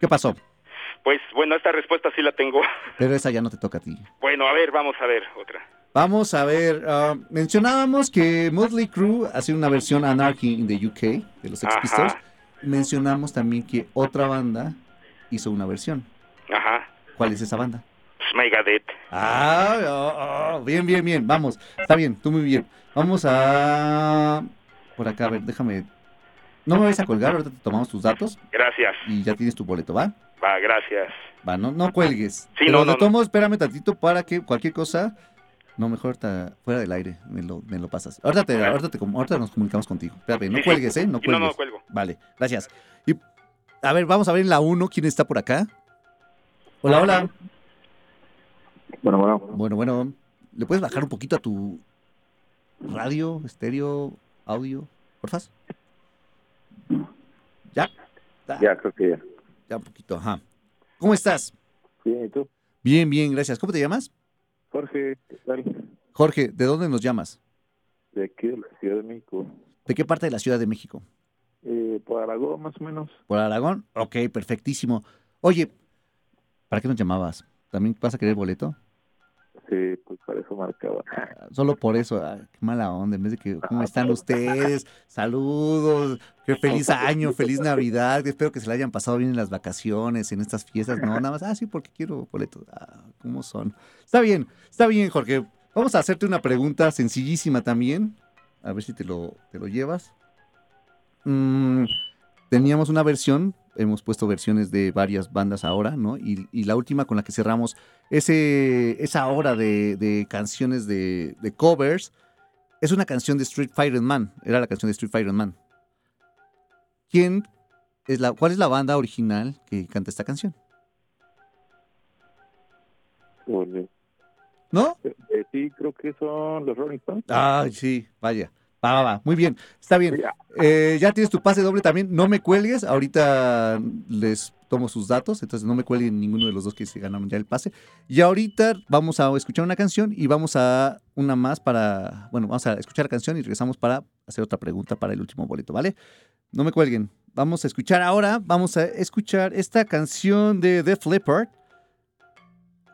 C: ¿Qué pasó?
F: Pues bueno, esta respuesta sí la tengo. <laughs>
C: Pero esa ya no te toca a ti.
F: Bueno, a ver, vamos a ver otra.
C: Vamos a ver, ah, mencionábamos que Motley Crue hace una versión Anarchy in the UK de los Sex
F: Ajá.
C: Pistols. Mencionamos también que otra banda hizo una versión.
F: Ajá.
C: ¿Cuál es esa banda?
F: Pues Megadeth.
C: Ah, oh, oh, bien, bien, bien. Vamos, está bien, tú muy bien. Vamos a por acá, a ver, déjame. No me vayas a colgar, ahorita te tomamos tus datos
F: Gracias.
C: y ya tienes tu boleto, ¿va?
F: Va, gracias.
C: Va, no, no cuelgues.
F: Sí,
C: Pero
F: no, no,
C: modos, espérame tantito para que cualquier cosa. No, mejor ahorita fuera del aire, me lo, me lo pasas. Ahorita, te, ahorita, te ahorita nos comunicamos contigo. Espérame, no
F: Sí,
C: cuelgues, ¿eh? No
F: Sí, no,
C: cuelgues.
F: no, cuelgo.
C: Vale, gracias. Y a ver, vamos a ver en la 1 quién está por acá. Hola, hola.
G: Bueno, bueno.
C: Bueno, bueno. ¿Le puedes bajar un poquito a tu radio, estéreo, audio? ¿Porfas? ¿Ya? Ah,
G: Ya, creo que ya.
C: Ya un poquito, ajá. ¿Cómo estás?
G: Bien, ¿y tú?
C: Bien, bien, gracias. ¿Cómo te llamas?
G: Jorge, ¿qué tal?
C: Jorge, ¿de dónde nos llamas?
G: De aquí de la Ciudad de México.
C: ¿De qué parte de la Ciudad de México?
G: Eh, por Aragón, más o menos.
C: ¿Por Aragón? Ok, perfectísimo. Oye, ¿para qué nos llamabas? ¿También vas a querer boleto?
G: Sí, pues para eso marcaba.
C: Ah, Solo por eso, ah, qué mala onda, en vez de que, ¿cómo están ustedes? Saludos, qué feliz año, feliz <laughs> Navidad, espero que se la hayan pasado bien en las vacaciones, en estas fiestas, no, nada más, ah, sí, porque quiero boletos, ah, ¿cómo son? Está bien, está bien, Jorge, vamos a hacerte una pregunta sencillísima también, a ver si te lo, te lo llevas. Mm, teníamos una versión, hemos puesto versiones de varias bandas ahora, ¿no? Y, y la última con la que cerramos ese, esa hora de, de canciones de, de covers es una canción de Street Fighter Man. Era la canción de Street Fighter Man. ¿Quién es la, ¿Cuál es la banda original que canta esta canción? ¿No?
G: eh, eh, sí, creo que son los Rolling Stones.
C: Ay, sí, vaya. Va, va, va. Muy bien, está bien. Eh, ya tienes tu pase doble también. No me cuelgues. Ahorita les tomo sus datos. Entonces no me cuelguen ninguno de los dos que se ganaron ya el pase. Y ahorita vamos a escuchar una canción y vamos a una más para. Bueno, vamos a escuchar la canción y regresamos para hacer otra pregunta para el último boleto, ¿vale? No me cuelguen. Vamos a escuchar ahora. Vamos a escuchar esta canción de Def Leppard.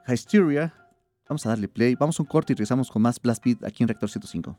C: Hysteria. Vamos a darle play. Vamos a un corte y regresamos con más Blast Beat aquí en Rector 105.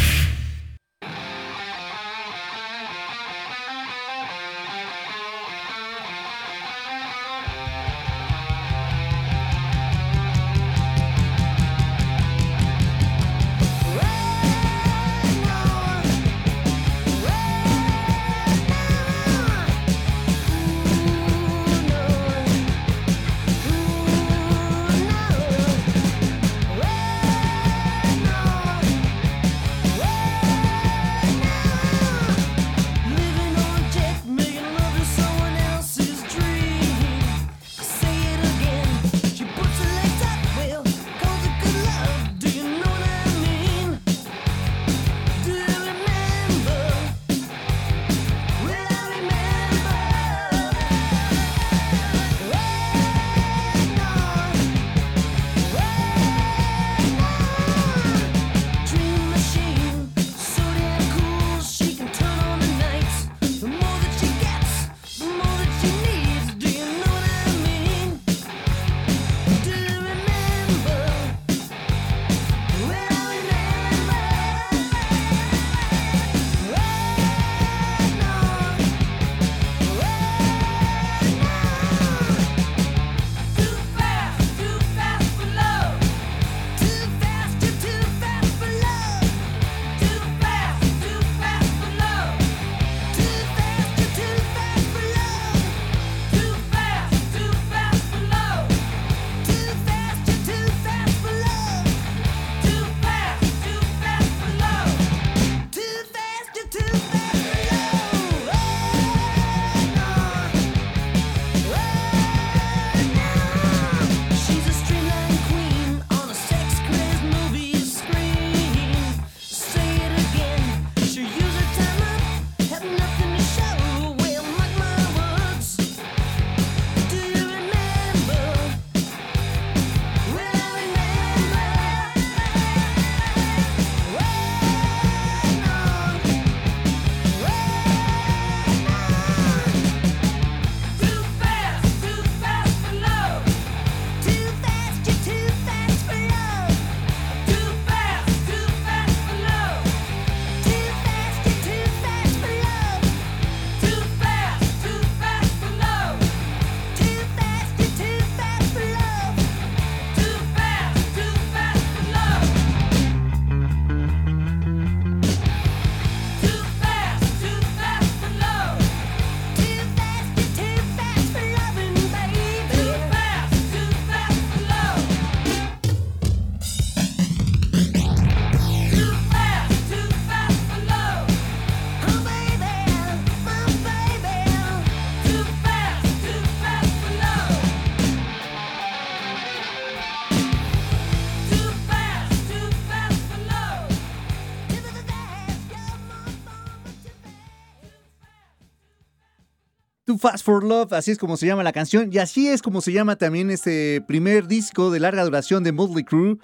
H: Fast for Love,
C: así es como se llama la canción y así es como se llama también este primer disco de larga duración de Motley Crue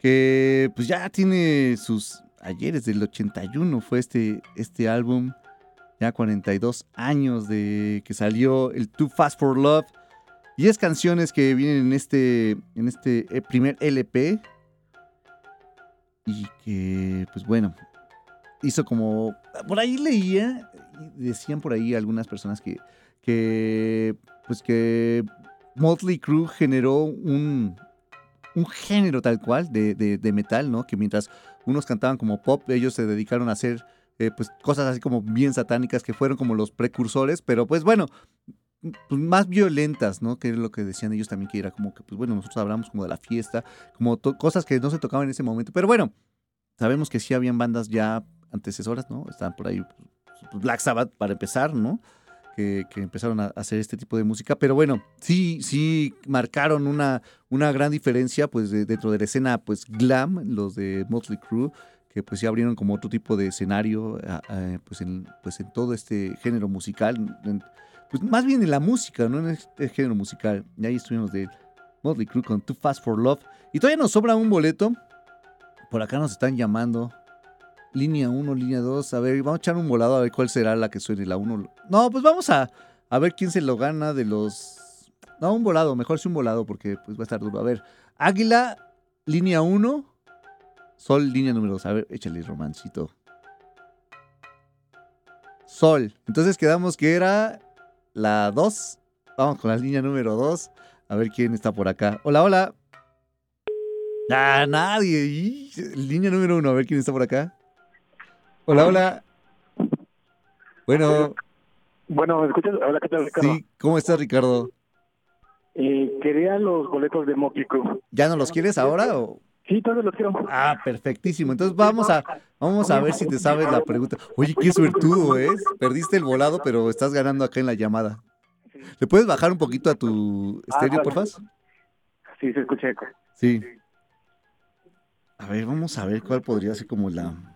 C: que pues ya tiene sus ayeres del 81 fue este, este álbum ya 42 años de que salió el Too Fast for Love 10 canciones que vienen en este en este eh, primer LP y que pues bueno hizo como por ahí leía decían por ahí algunas personas que que pues que Motley Crue generó un un género tal cual de, de- metal, ¿no? Que mientras unos cantaban como pop, ellos se dedicaron a hacer eh, pues cosas así como bien satánicas que fueron como los precursores, pero pues bueno, pues más violentas, ¿no? Que es lo que decían ellos también, que era como que, pues bueno, nosotros hablamos como de la fiesta, como cosas que no se tocaban en ese momento, pero bueno, sabemos que sí habían bandas ya antecesoras, ¿no? Estaban por ahí pues, Black Sabbath para empezar, ¿no? Que, que empezaron a hacer este tipo de música, pero bueno, sí, sí marcaron una, una gran diferencia, pues de- dentro de la escena, pues glam, los de Motley Crue, que pues ya abrieron como otro tipo de escenario, a, pues, en, pues en todo este género musical, pues más bien en la música, no en este género musical. Y ahí estuvimos de Motley Crue con Too Fast for Love. Y todavía nos sobra un boleto. Por acá nos están llamando. Línea 1, línea 2. A ver, vamos a echar un volado a ver cuál será la que suene la 1. No, pues vamos a, A ver quién se lo gana de los. No, un volado, mejor si un volado porque pues va a estar duro. A ver, Águila, línea 1. Sol, línea número 2. A ver, échale romancito. Sol. Entonces quedamos que era la 2. Vamos con la línea número 2. A ver quién está por acá. Hola, hola. Ah, nadie. Línea número 1. A ver quién está por acá. Hola, hola. Bueno,
I: Bueno, ¿me escuchas? Hola, ¿qué tal, Ricardo?
C: sí. ¿Cómo estás, Ricardo?
I: Eh, quería los boletos de Crue.
C: ¿Ya no los quieres ahora o...?
I: Sí, todos los quiero.
C: Ah, perfectísimo. Entonces vamos a, vamos a ver si te sabes la pregunta. Oye, qué suertudo es. Perdiste el volado, pero estás ganando acá en la llamada. ¿Le puedes bajar un poquito a tu estéreo,
I: Ah,
C: porfa?
I: Sí, se escucha eco.
C: Sí. A ver, vamos a ver cuál podría ser como la...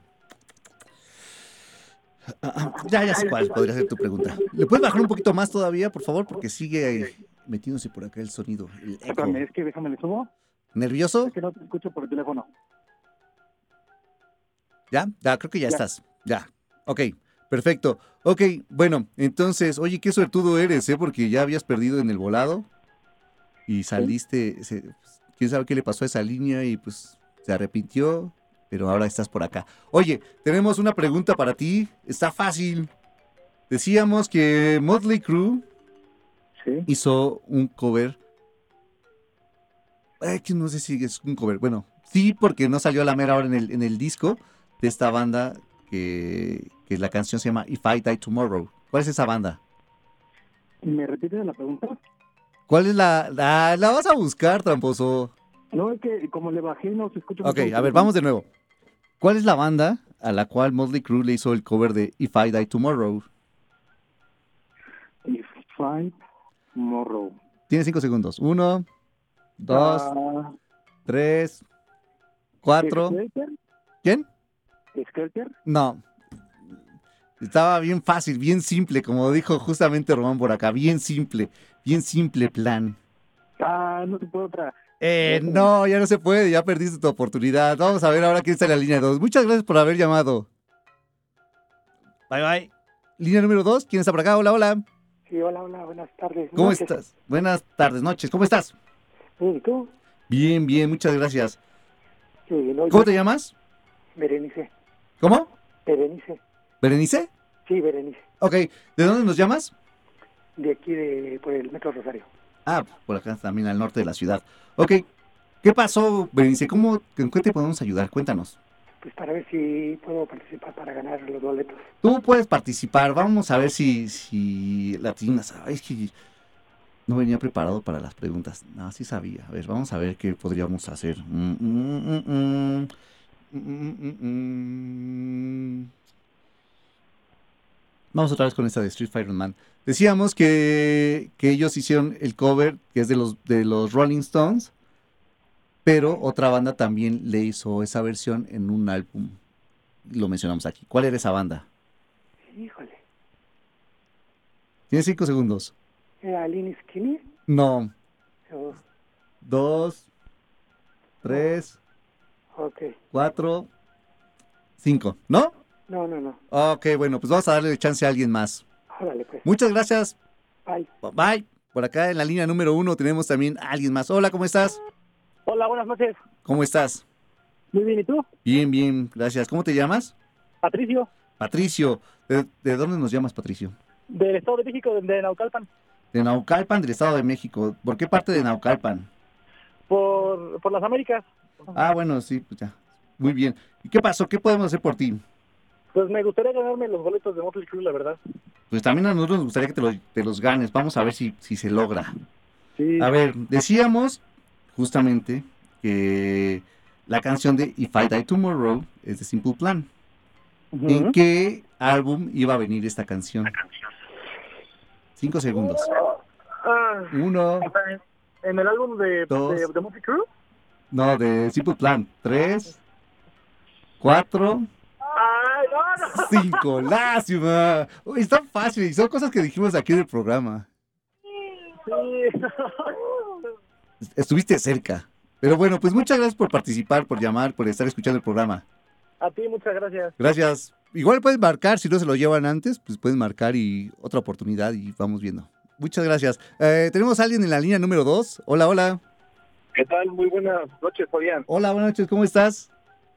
C: Ya, ya sé cuál podría ser tu pregunta. ¿Le puedes bajar un poquito más todavía, por favor? Porque sigue metiéndose por acá el sonido, el eco.
I: Es que déjame le subo.
C: ¿Nervioso?
I: Es que no te escucho por el teléfono.
C: ¿Ya? Ya, creo que ya,
I: Ya.
C: estás. Ya. Ok, perfecto. Ok, bueno, entonces, oye, qué suertudo eres, ¿eh? Porque ya habías perdido en el volado y saliste, se- pues, quién sabe qué le pasó a esa línea y pues se arrepintió, pero ahora estás por acá. Oye, tenemos una pregunta para ti, está fácil. Decíamos que Motley Crue
I: Sí.
C: hizo un cover. Ay, que no sé si es un cover. Bueno, sí, porque no salió a la mera hora en el, en el disco de esta banda que, que la canción se llama If I Die Tomorrow. ¿Cuál es esa banda?
I: ¿Me repites la pregunta?
C: ¿Cuál es la, la... La vas a buscar, tramposo.
I: No, es que como le bajé no se escucha
C: Ok,
I: mucho.
C: a ver, vamos de nuevo. ¿Cuál es la banda a la cual Motley Crue le hizo el cover de If I Die Tomorrow?
I: If I Morrow.
C: Tiene cinco segundos. Uno, dos,
I: Ah,
C: tres, cuatro.
I: ¿Skelter?
C: ¿Quién?
I: ¿Skelter?
C: No. Estaba bien fácil, bien simple, como dijo justamente Román por acá. Bien simple, bien simple plan.
I: Ah, no se puede otra.
C: Eh, no, ya no se puede, ya perdiste tu oportunidad. Vamos a ver ahora quién está en la línea 2. Muchas gracias por haber llamado. Bye, bye. Línea número 2, ¿quién está por acá? Hola, hola.
I: Sí, hola, hola, buenas tardes.
C: ¿Cómo
I: Noches.
C: estás? Buenas tardes, noches. ¿Cómo estás?
I: Bien, ¿Y tú?
C: Bien, bien, muchas gracias.
I: Sí, no,
C: ¿Cómo
I: yo-
C: te llamas?
I: Berenice.
C: ¿Cómo?
I: Berenice.
C: ¿Berenice?
I: Sí, Berenice.
C: Ok, ¿de dónde nos llamas?
I: De aquí, de, por el Metro Rosario.
C: Ah, por acá también al norte de la ciudad. Ok, ¿qué pasó, Berenice? ¿Cómo, ¿En qué te podemos ayudar? Cuéntanos.
I: Pues para ver si puedo participar para ganar los boletos.
C: Tú puedes participar, vamos a ver si, si latinas. Ay, es que no venía preparado para las preguntas. No, sí sabía. A ver, vamos a ver qué podríamos hacer. Mm, mm, mm, mm. Mm, mm, mm, mm. Vamos otra vez con esta de Street Fighter Man. Decíamos que, que ellos hicieron el cover, que es de los, de los Rolling Stones, pero otra banda también le hizo esa versión en un álbum. Lo mencionamos aquí. ¿Cuál era esa banda?
I: Híjole.
C: Tienes cinco segundos.
I: ¿Era Lynn Skinny?
C: No.
I: Oh,
C: Dos, tres,
I: ok.
C: cuatro, cinco. ¿No?
I: No, no, no.
C: Ok, bueno, pues vamos a darle chance a alguien más.
I: Órale, pues.
C: Muchas gracias.
I: Bye.
C: Bye. Por acá en la línea número uno tenemos también a alguien más. Hola, ¿cómo estás?
I: Hola, buenas noches.
C: ¿Cómo estás?
I: Muy bien, ¿y tú?
C: Bien, bien, gracias. ¿Cómo te llamas?
I: Patricio,
C: Patricio. ¿De, de dónde nos llamas, Patricio?
I: del Estado de México, de, de Naucalpan.
C: De Naucalpan, del Estado de México. ¿Por qué parte de Naucalpan?
I: Por, por las Américas.
C: Ah, bueno, sí, pues ya. Muy bien. ¿Y qué pasó? ¿Qué podemos hacer por ti?
I: Pues me gustaría ganarme los boletos de Motley Crue, la verdad.
C: Pues también a nosotros nos gustaría que te los, te los ganes. Vamos a ver si, si se logra.
I: Sí.
C: A ver, decíamos justamente que la canción de If I Die Tomorrow es de Simple Plan. ¿En qué álbum iba a venir esta canción? Cinco segundos.
I: Ah,
C: Uno,
I: en el álbum de,
C: Dos.
I: de, de Motley Crue.
C: no, de Simple Plan. Tres, cuatro. Cinco. Lástima. Uy, está fácil y son cosas que dijimos aquí en el programa.
I: Sí.
C: Estuviste cerca. Pero bueno, pues muchas gracias por participar, por llamar, por estar escuchando el programa.
I: A ti, muchas gracias.
C: Gracias. igual pueden marcar, si no se lo llevan antes, pues pueden marcar y otra oportunidad y vamos viendo. Muchas gracias. Eh, tenemos a alguien en la línea número 2. Hola, hola.
G: ¿Qué tal? Muy buenas noches, Fabián.
C: Hola, buenas noches, ¿cómo estás?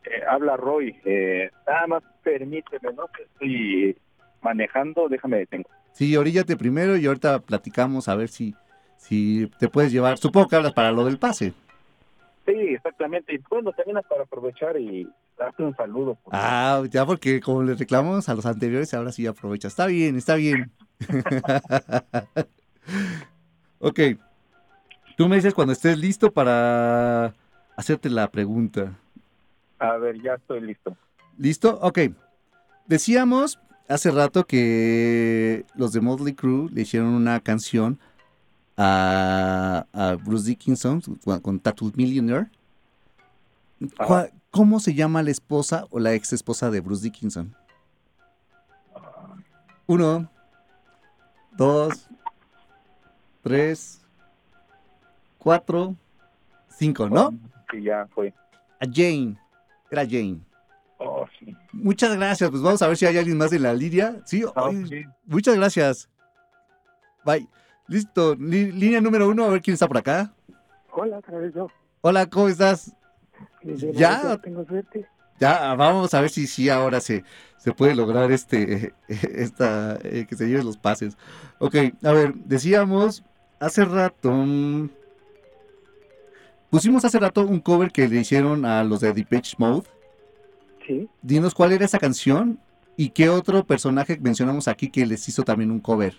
G: Eh, habla Roy. Eh, nada más permíteme, ¿no? Que estoy manejando, déjame detengo.
C: Sí, oríllate primero y ahorita platicamos a ver si, si te puedes llevar. Supongo que hablas para lo del pase.
G: Sí, exactamente. Y bueno, también es para aprovechar y darte un saludo. por-
C: Ah, ya porque como le reclamamos a los anteriores, ahora sí aprovecha. Está bien, está bien. <laughs> ok. Tú me dices cuando estés listo para hacerte la pregunta.
G: A ver, ya estoy listo.
C: ¿Listo? Ok. Decíamos hace rato que los de Motley Crue le hicieron una canción a, a Bruce Dickinson con, con Tattoo Millionaire. ¿Cuál- ¿Cómo se llama la esposa o la ex esposa de Bruce Dickinson? Uno, dos, tres, cuatro, cinco, ¿no?
G: Sí, ya fue.
C: A Jane. Era Jane.
G: Oh, sí.
C: Muchas gracias. Pues vamos a ver si hay alguien más en la línea. Sí, ay,
G: sí.
C: muchas gracias. Bye. Listo. Li- línea número uno, a ver quién está por acá.
I: Hola, otra vez yo.
C: Hola, ¿cómo estás?
I: Desde
C: ¿Ya?
I: Tengo suerte.
C: Ya, vamos a ver si sí ahora se, se puede lograr este <laughs> esta eh, que se lleven los pases. Ok, a ver, decíamos hace rato. mm, Pusimos hace rato un cover que le hicieron a los de Depeche Mode.
I: Sí.
C: Dinos cuál era esa canción y qué otro personaje mencionamos aquí que les hizo también un cover.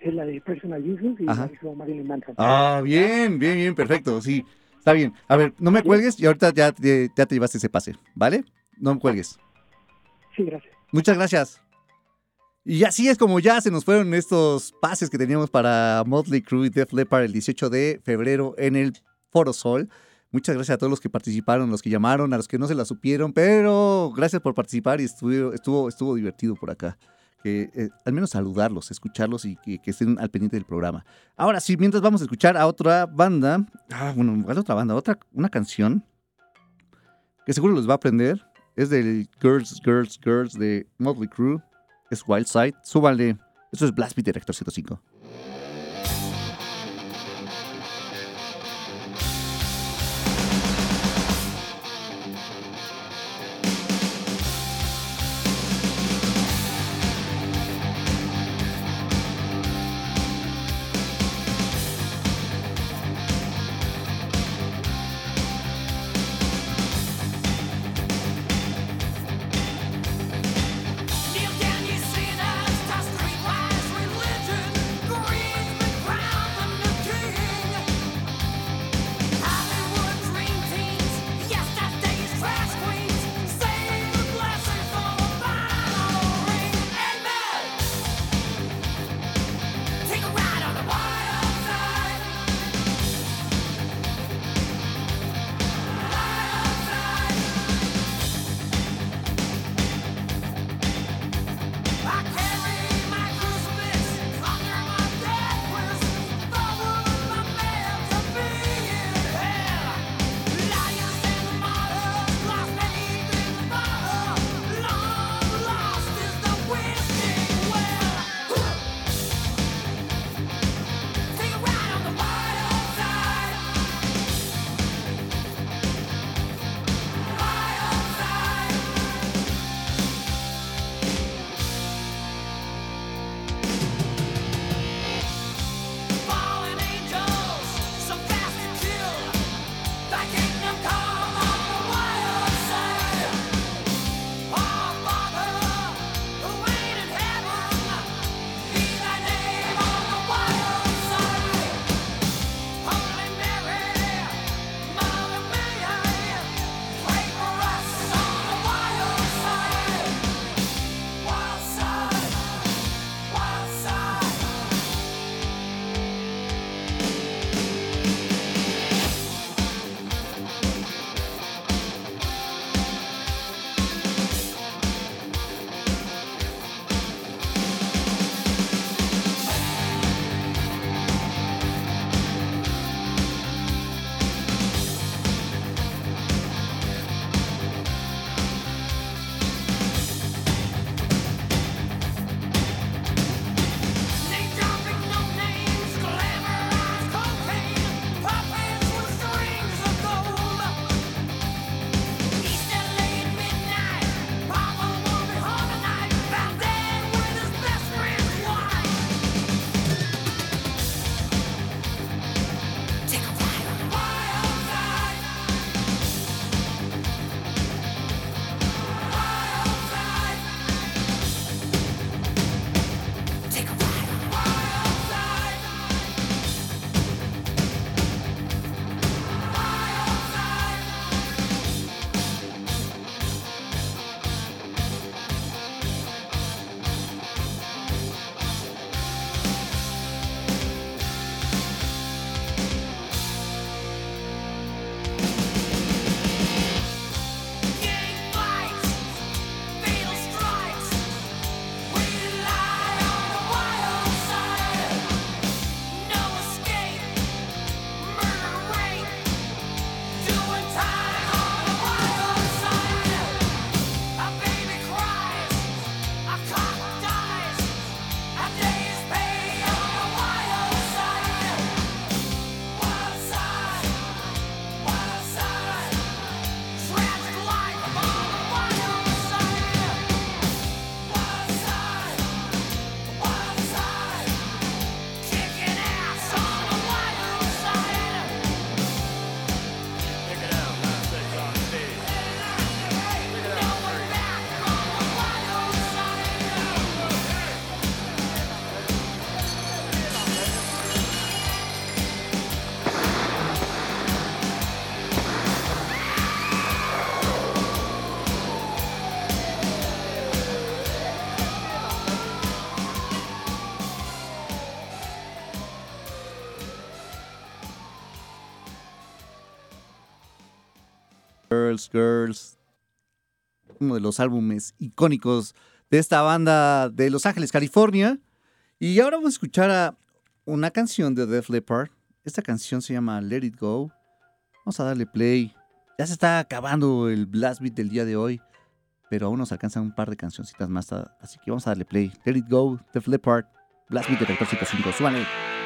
I: Es la de Personal Jesus y
C: Ajá.
I: la hizo Marilyn Manson.
C: Ah, bien, bien, bien, perfecto, sí. Está bien. A ver, no me cuelgues y ahorita ya, te- ya te llevaste ese pase, ¿vale? No me cuelgues.
I: Sí, gracias.
C: Muchas gracias. Y así es como ya se nos fueron estos pases que teníamos para Motley Crue y Def Leppard el 18 de febrero en el Foro Sol. Muchas gracias a todos los que participaron, los que llamaron, a los que no se la supieron, pero gracias por participar y estuvo, estuvo, estuvo divertido por acá. Eh, al menos saludarlos, escucharlos y que, estén al pendiente del programa. Ahora sí, mientras vamos a escuchar a otra banda, ah, bueno, ¿cuál otra banda? Otra, una canción que seguro les va a aprender. Es del Girls, Girls, Girls de Motley Crue. Es Wild Side. Súbanle. Esto es Blast Beat Director 105. Girls. Uno de los álbumes icónicos de esta banda de Los Ángeles, California. Y ahora vamos a escuchar a una canción de Def Leppard. Esta canción se llama Let It Go. Vamos a darle play. Ya se está acabando el blast beat del día de hoy, pero aún nos alcanzan un par de cancioncitas más. Así que vamos a darle play. Let It Go, Def Leppard, blast beat de Rector 105.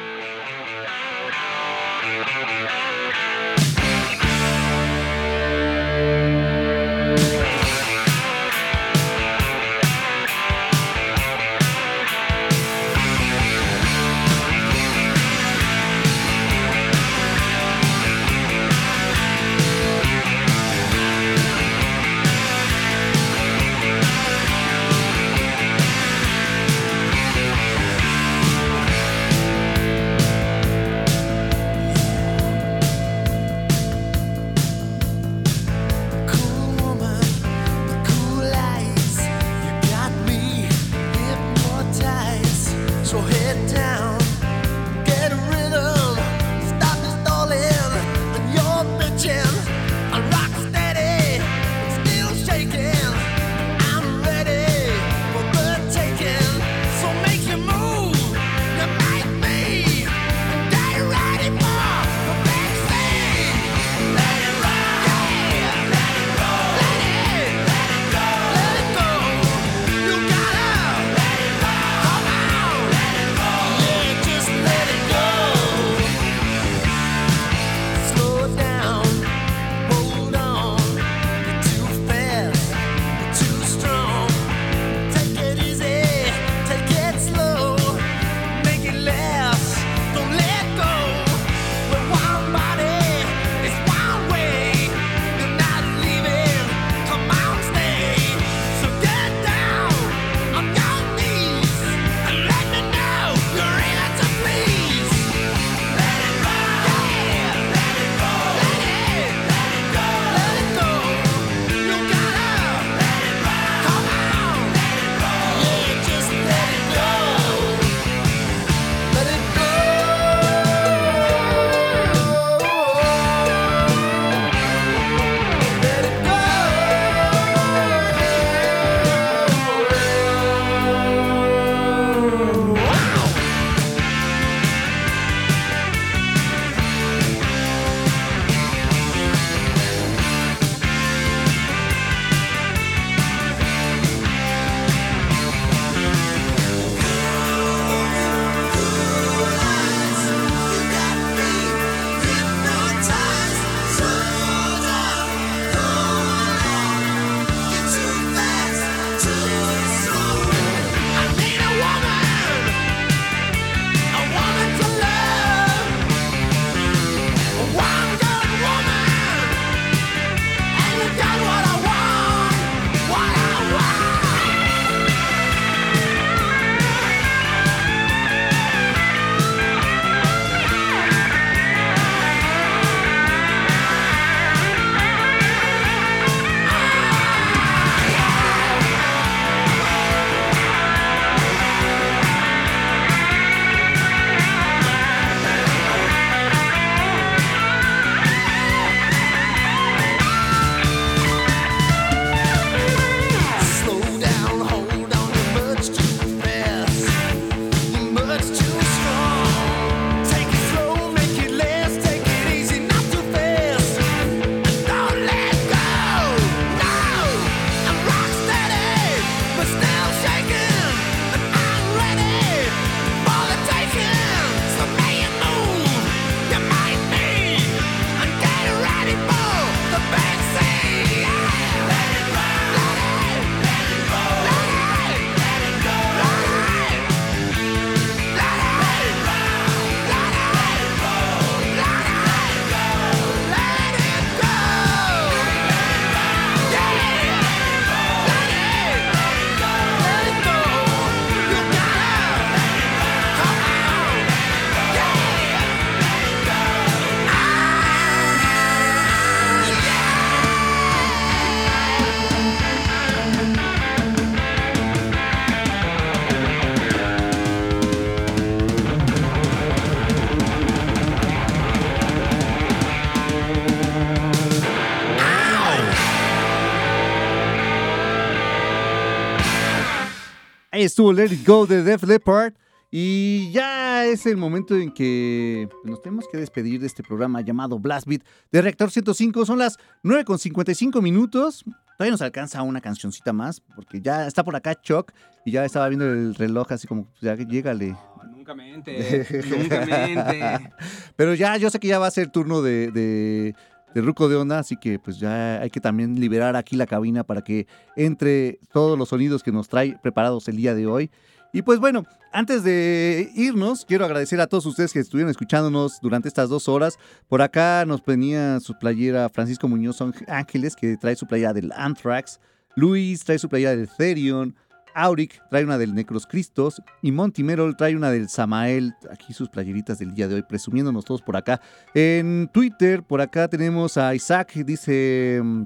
C: Estuvo Let It Go de Def Leppard. Y ya es el momento en que nos tenemos que despedir de este programa llamado Blast Beat de Reactor 105. Son las 9.55 minutos. Todavía nos alcanza una cancioncita más, porque ya está por acá Chuck y ya estaba viendo el reloj así como, pues, ya llégale.
J: Nunca mente, nunca mente. <laughs>
C: Pero ya, yo sé que ya va a ser turno de, de, de Ruco de Onda, así que pues ya hay que también liberar aquí la cabina para que entre todos los sonidos que nos trae preparados el día de hoy. Y pues bueno, antes de irnos, quiero agradecer a todos ustedes que estuvieron escuchándonos durante estas dos horas. Por acá nos venía su playera Francisco Muñoz Ángeles, que trae su playera del Anthrax. Luis trae su playera del Therion. Auric trae una del Necros Cristos. Y Monty Merrill trae una del Samael. Aquí sus playeritas del día de hoy, presumiéndonos todos por acá. En Twitter, por acá tenemos a Isaac, dice. mm,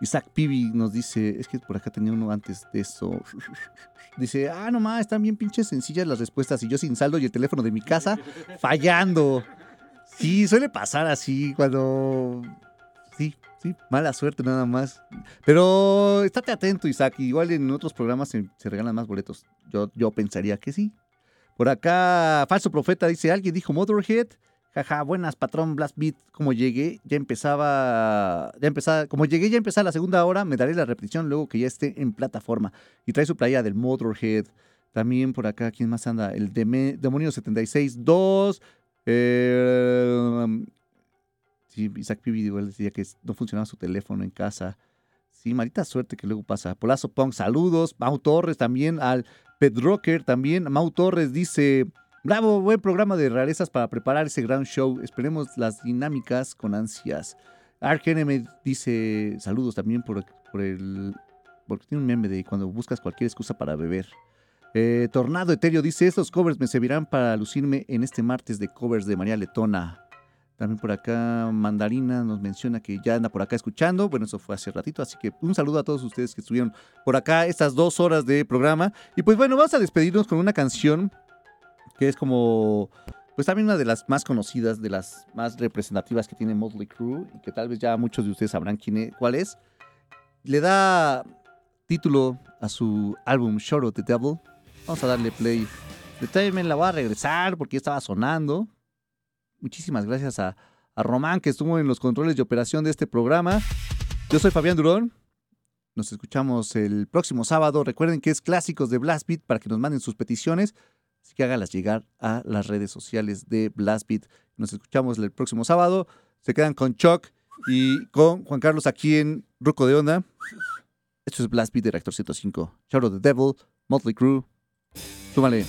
C: Isaac Pibi nos dice, es que por acá tenía uno antes de eso. <laughs> Dice, ah, no más, están bien pinches sencillas las respuestas y yo sin saldo y el teléfono de mi casa fallando. Sí, suele pasar así cuando... Sí, sí, mala suerte nada más. Pero estate atento, Isaac. Igual en otros programas se, regalan más boletos. Yo, yo pensaría que sí. Por acá, Falso Profeta dice, ¿alguien dijo Motorhead? Jaja, buenas, patrón Blast Beat. Como llegué, ya empezaba, ya empezaba, como llegué ya empezaba la segunda hora, me daré la repetición luego que ya esté en plataforma. Y trae su playa del Motorhead. También por acá, ¿quién más anda? El Demonio 76 2. Eh, sí, Isaac Pibi igual decía que no funcionaba su teléfono en casa. Sí, malita suerte que luego pasa. Polazo Punk, saludos. Mau Torres también, al Pet Rocker también. Mau Torres dice, bravo, buen programa de rarezas para preparar ese gran show. Esperemos las dinámicas con ansias. Ark dice, saludos también por, por el... Porque tiene un meme de cuando buscas cualquier excusa para beber. Eh, Tornado Etéreo dice, estos covers me servirán para lucirme en este martes de covers de María Letona. También por acá Mandarina nos menciona que ya anda por acá escuchando. Bueno, eso fue hace ratito, así que un saludo a todos ustedes que estuvieron por acá estas dos horas de programa. Y pues bueno, vamos a despedirnos con una canción que es como, pues también una de las más conocidas, de las más representativas que tiene Motley Crue y que tal vez ya muchos de ustedes sabrán quién es, cuál es. Le da título a su álbum Shout of the Devil. Vamos a darle play. De también la voy a regresar porque ya estaba sonando. Muchísimas gracias a, Román que estuvo en los controles de operación de este programa. Yo soy Fabián Durón. Nos escuchamos el próximo sábado. Recuerden que es clásicos de Blast Beat para que nos manden sus peticiones. Así que hágalas llegar a las redes sociales de Blast Beat. Nos escuchamos el próximo sábado. Se quedan con Chuck y con Juan Carlos aquí en Ruco de Onda. Esto es Blast Beat de Reactor 105. Shout of the Devil, Motley Crue. Súmale.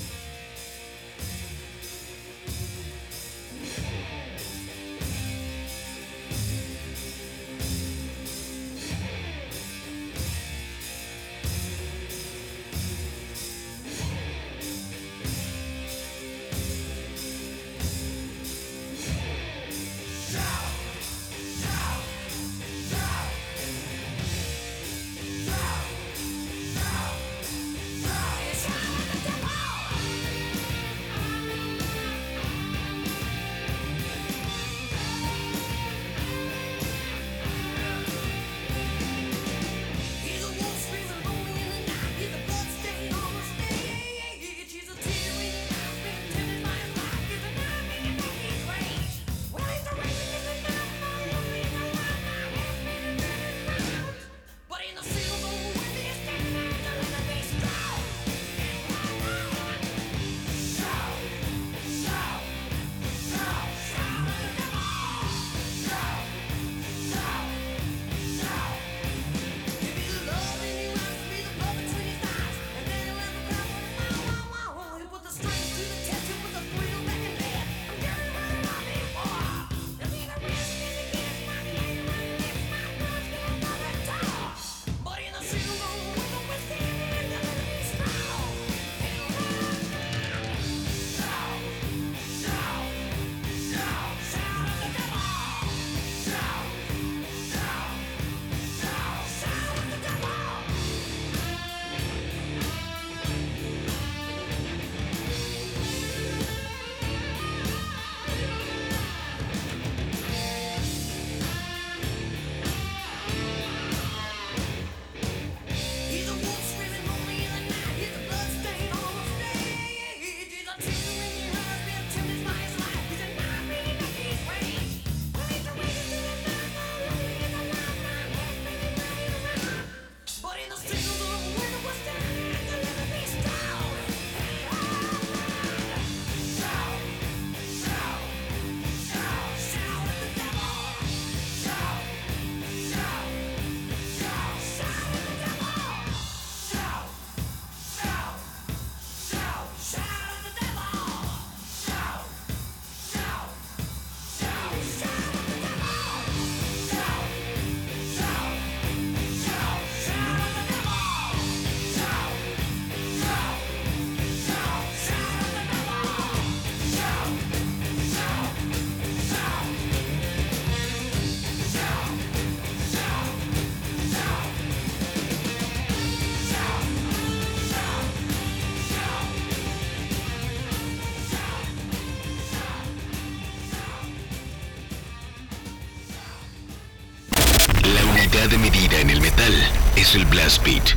A: Blast Beat.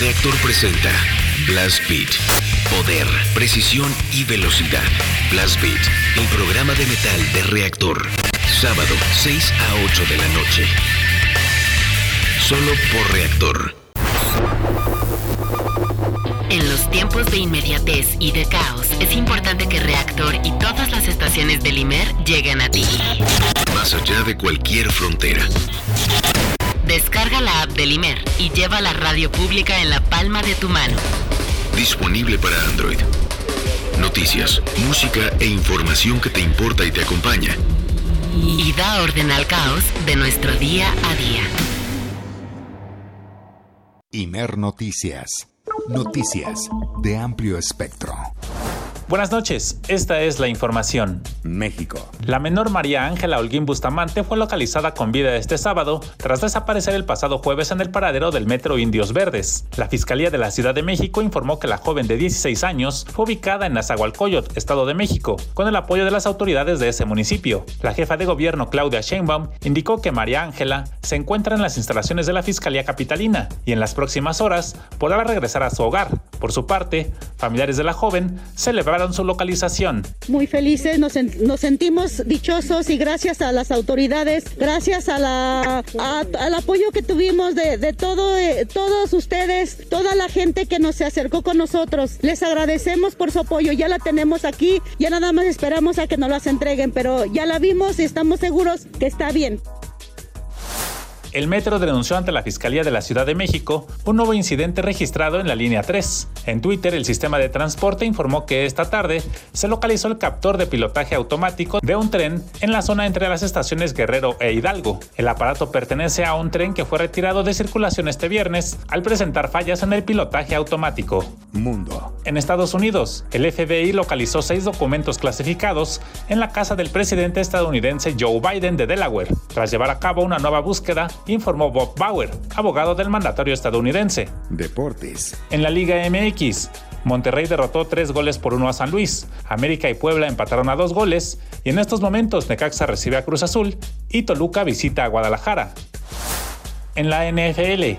A: Reactor presenta Blast Beat. Poder, precisión y velocidad. Blast Beat, el programa de metal de Reactor. Sábado, 6 a 8 de la noche. Solo por Reactor.
K: En los tiempos de inmediatez y de caos, es importante que Reactor y todas las estaciones del IMER lleguen a ti.
A: Más allá de cualquier frontera.
K: Descarga la app del IMER y lleva la radio pública en la palma de tu mano.
A: Disponible para Android. Noticias, música e información que te importa y te acompaña.
K: Y da orden al caos de nuestro día a día.
L: Imer Noticias. Noticias de amplio espectro.
M: Buenas noches, esta es la información.
L: México.
M: La menor María Ángela Holguín Bustamante fue localizada con vida este sábado tras desaparecer el pasado jueves en el paradero del metro Indios Verdes. La Fiscalía de la Ciudad de México informó que la joven de 16 años fue ubicada en Nazahualcóyotl, Estado de México, con el apoyo de las autoridades de ese municipio. La jefa de gobierno Claudia Sheinbaum indicó que María Ángela se encuentra en las instalaciones de la Fiscalía Capitalina y en las próximas horas podrá regresar a su hogar. Por su parte, familiares de la joven celebraron su localización.
N: Muy felices, nos, nos sentimos dichosos y gracias a las autoridades, gracias a la, a- al apoyo que tuvimos de, de todo, eh, todos ustedes, toda la gente que nos se acercó con nosotros. Les agradecemos por su apoyo, ya la tenemos aquí, ya nada más esperamos a que nos las entreguen, pero ya la vimos y estamos seguros que está bien.
M: El metro denunció ante la Fiscalía de la Ciudad de México un nuevo incidente registrado en la línea 3. En Twitter, el sistema de transporte informó que esta tarde se localizó el captor de pilotaje automático de un tren en la zona entre las estaciones Guerrero e Hidalgo. El aparato pertenece a un tren que fue retirado de circulación este viernes al presentar fallas en el pilotaje automático.
L: Mundo.
M: En Estados Unidos, el FBI localizó seis documentos clasificados en la casa del presidente estadounidense Joe Biden de Delaware. Tras llevar a cabo una nueva búsqueda, informó Bob Bauer, abogado del mandatario estadounidense.
L: Deportes.
M: En la Liga MX, Monterrey derrotó tres goles por uno a San Luis, América y Puebla empataron a dos goles, y en estos momentos Necaxa recibe a Cruz Azul y Toluca visita a Guadalajara. En la NFL,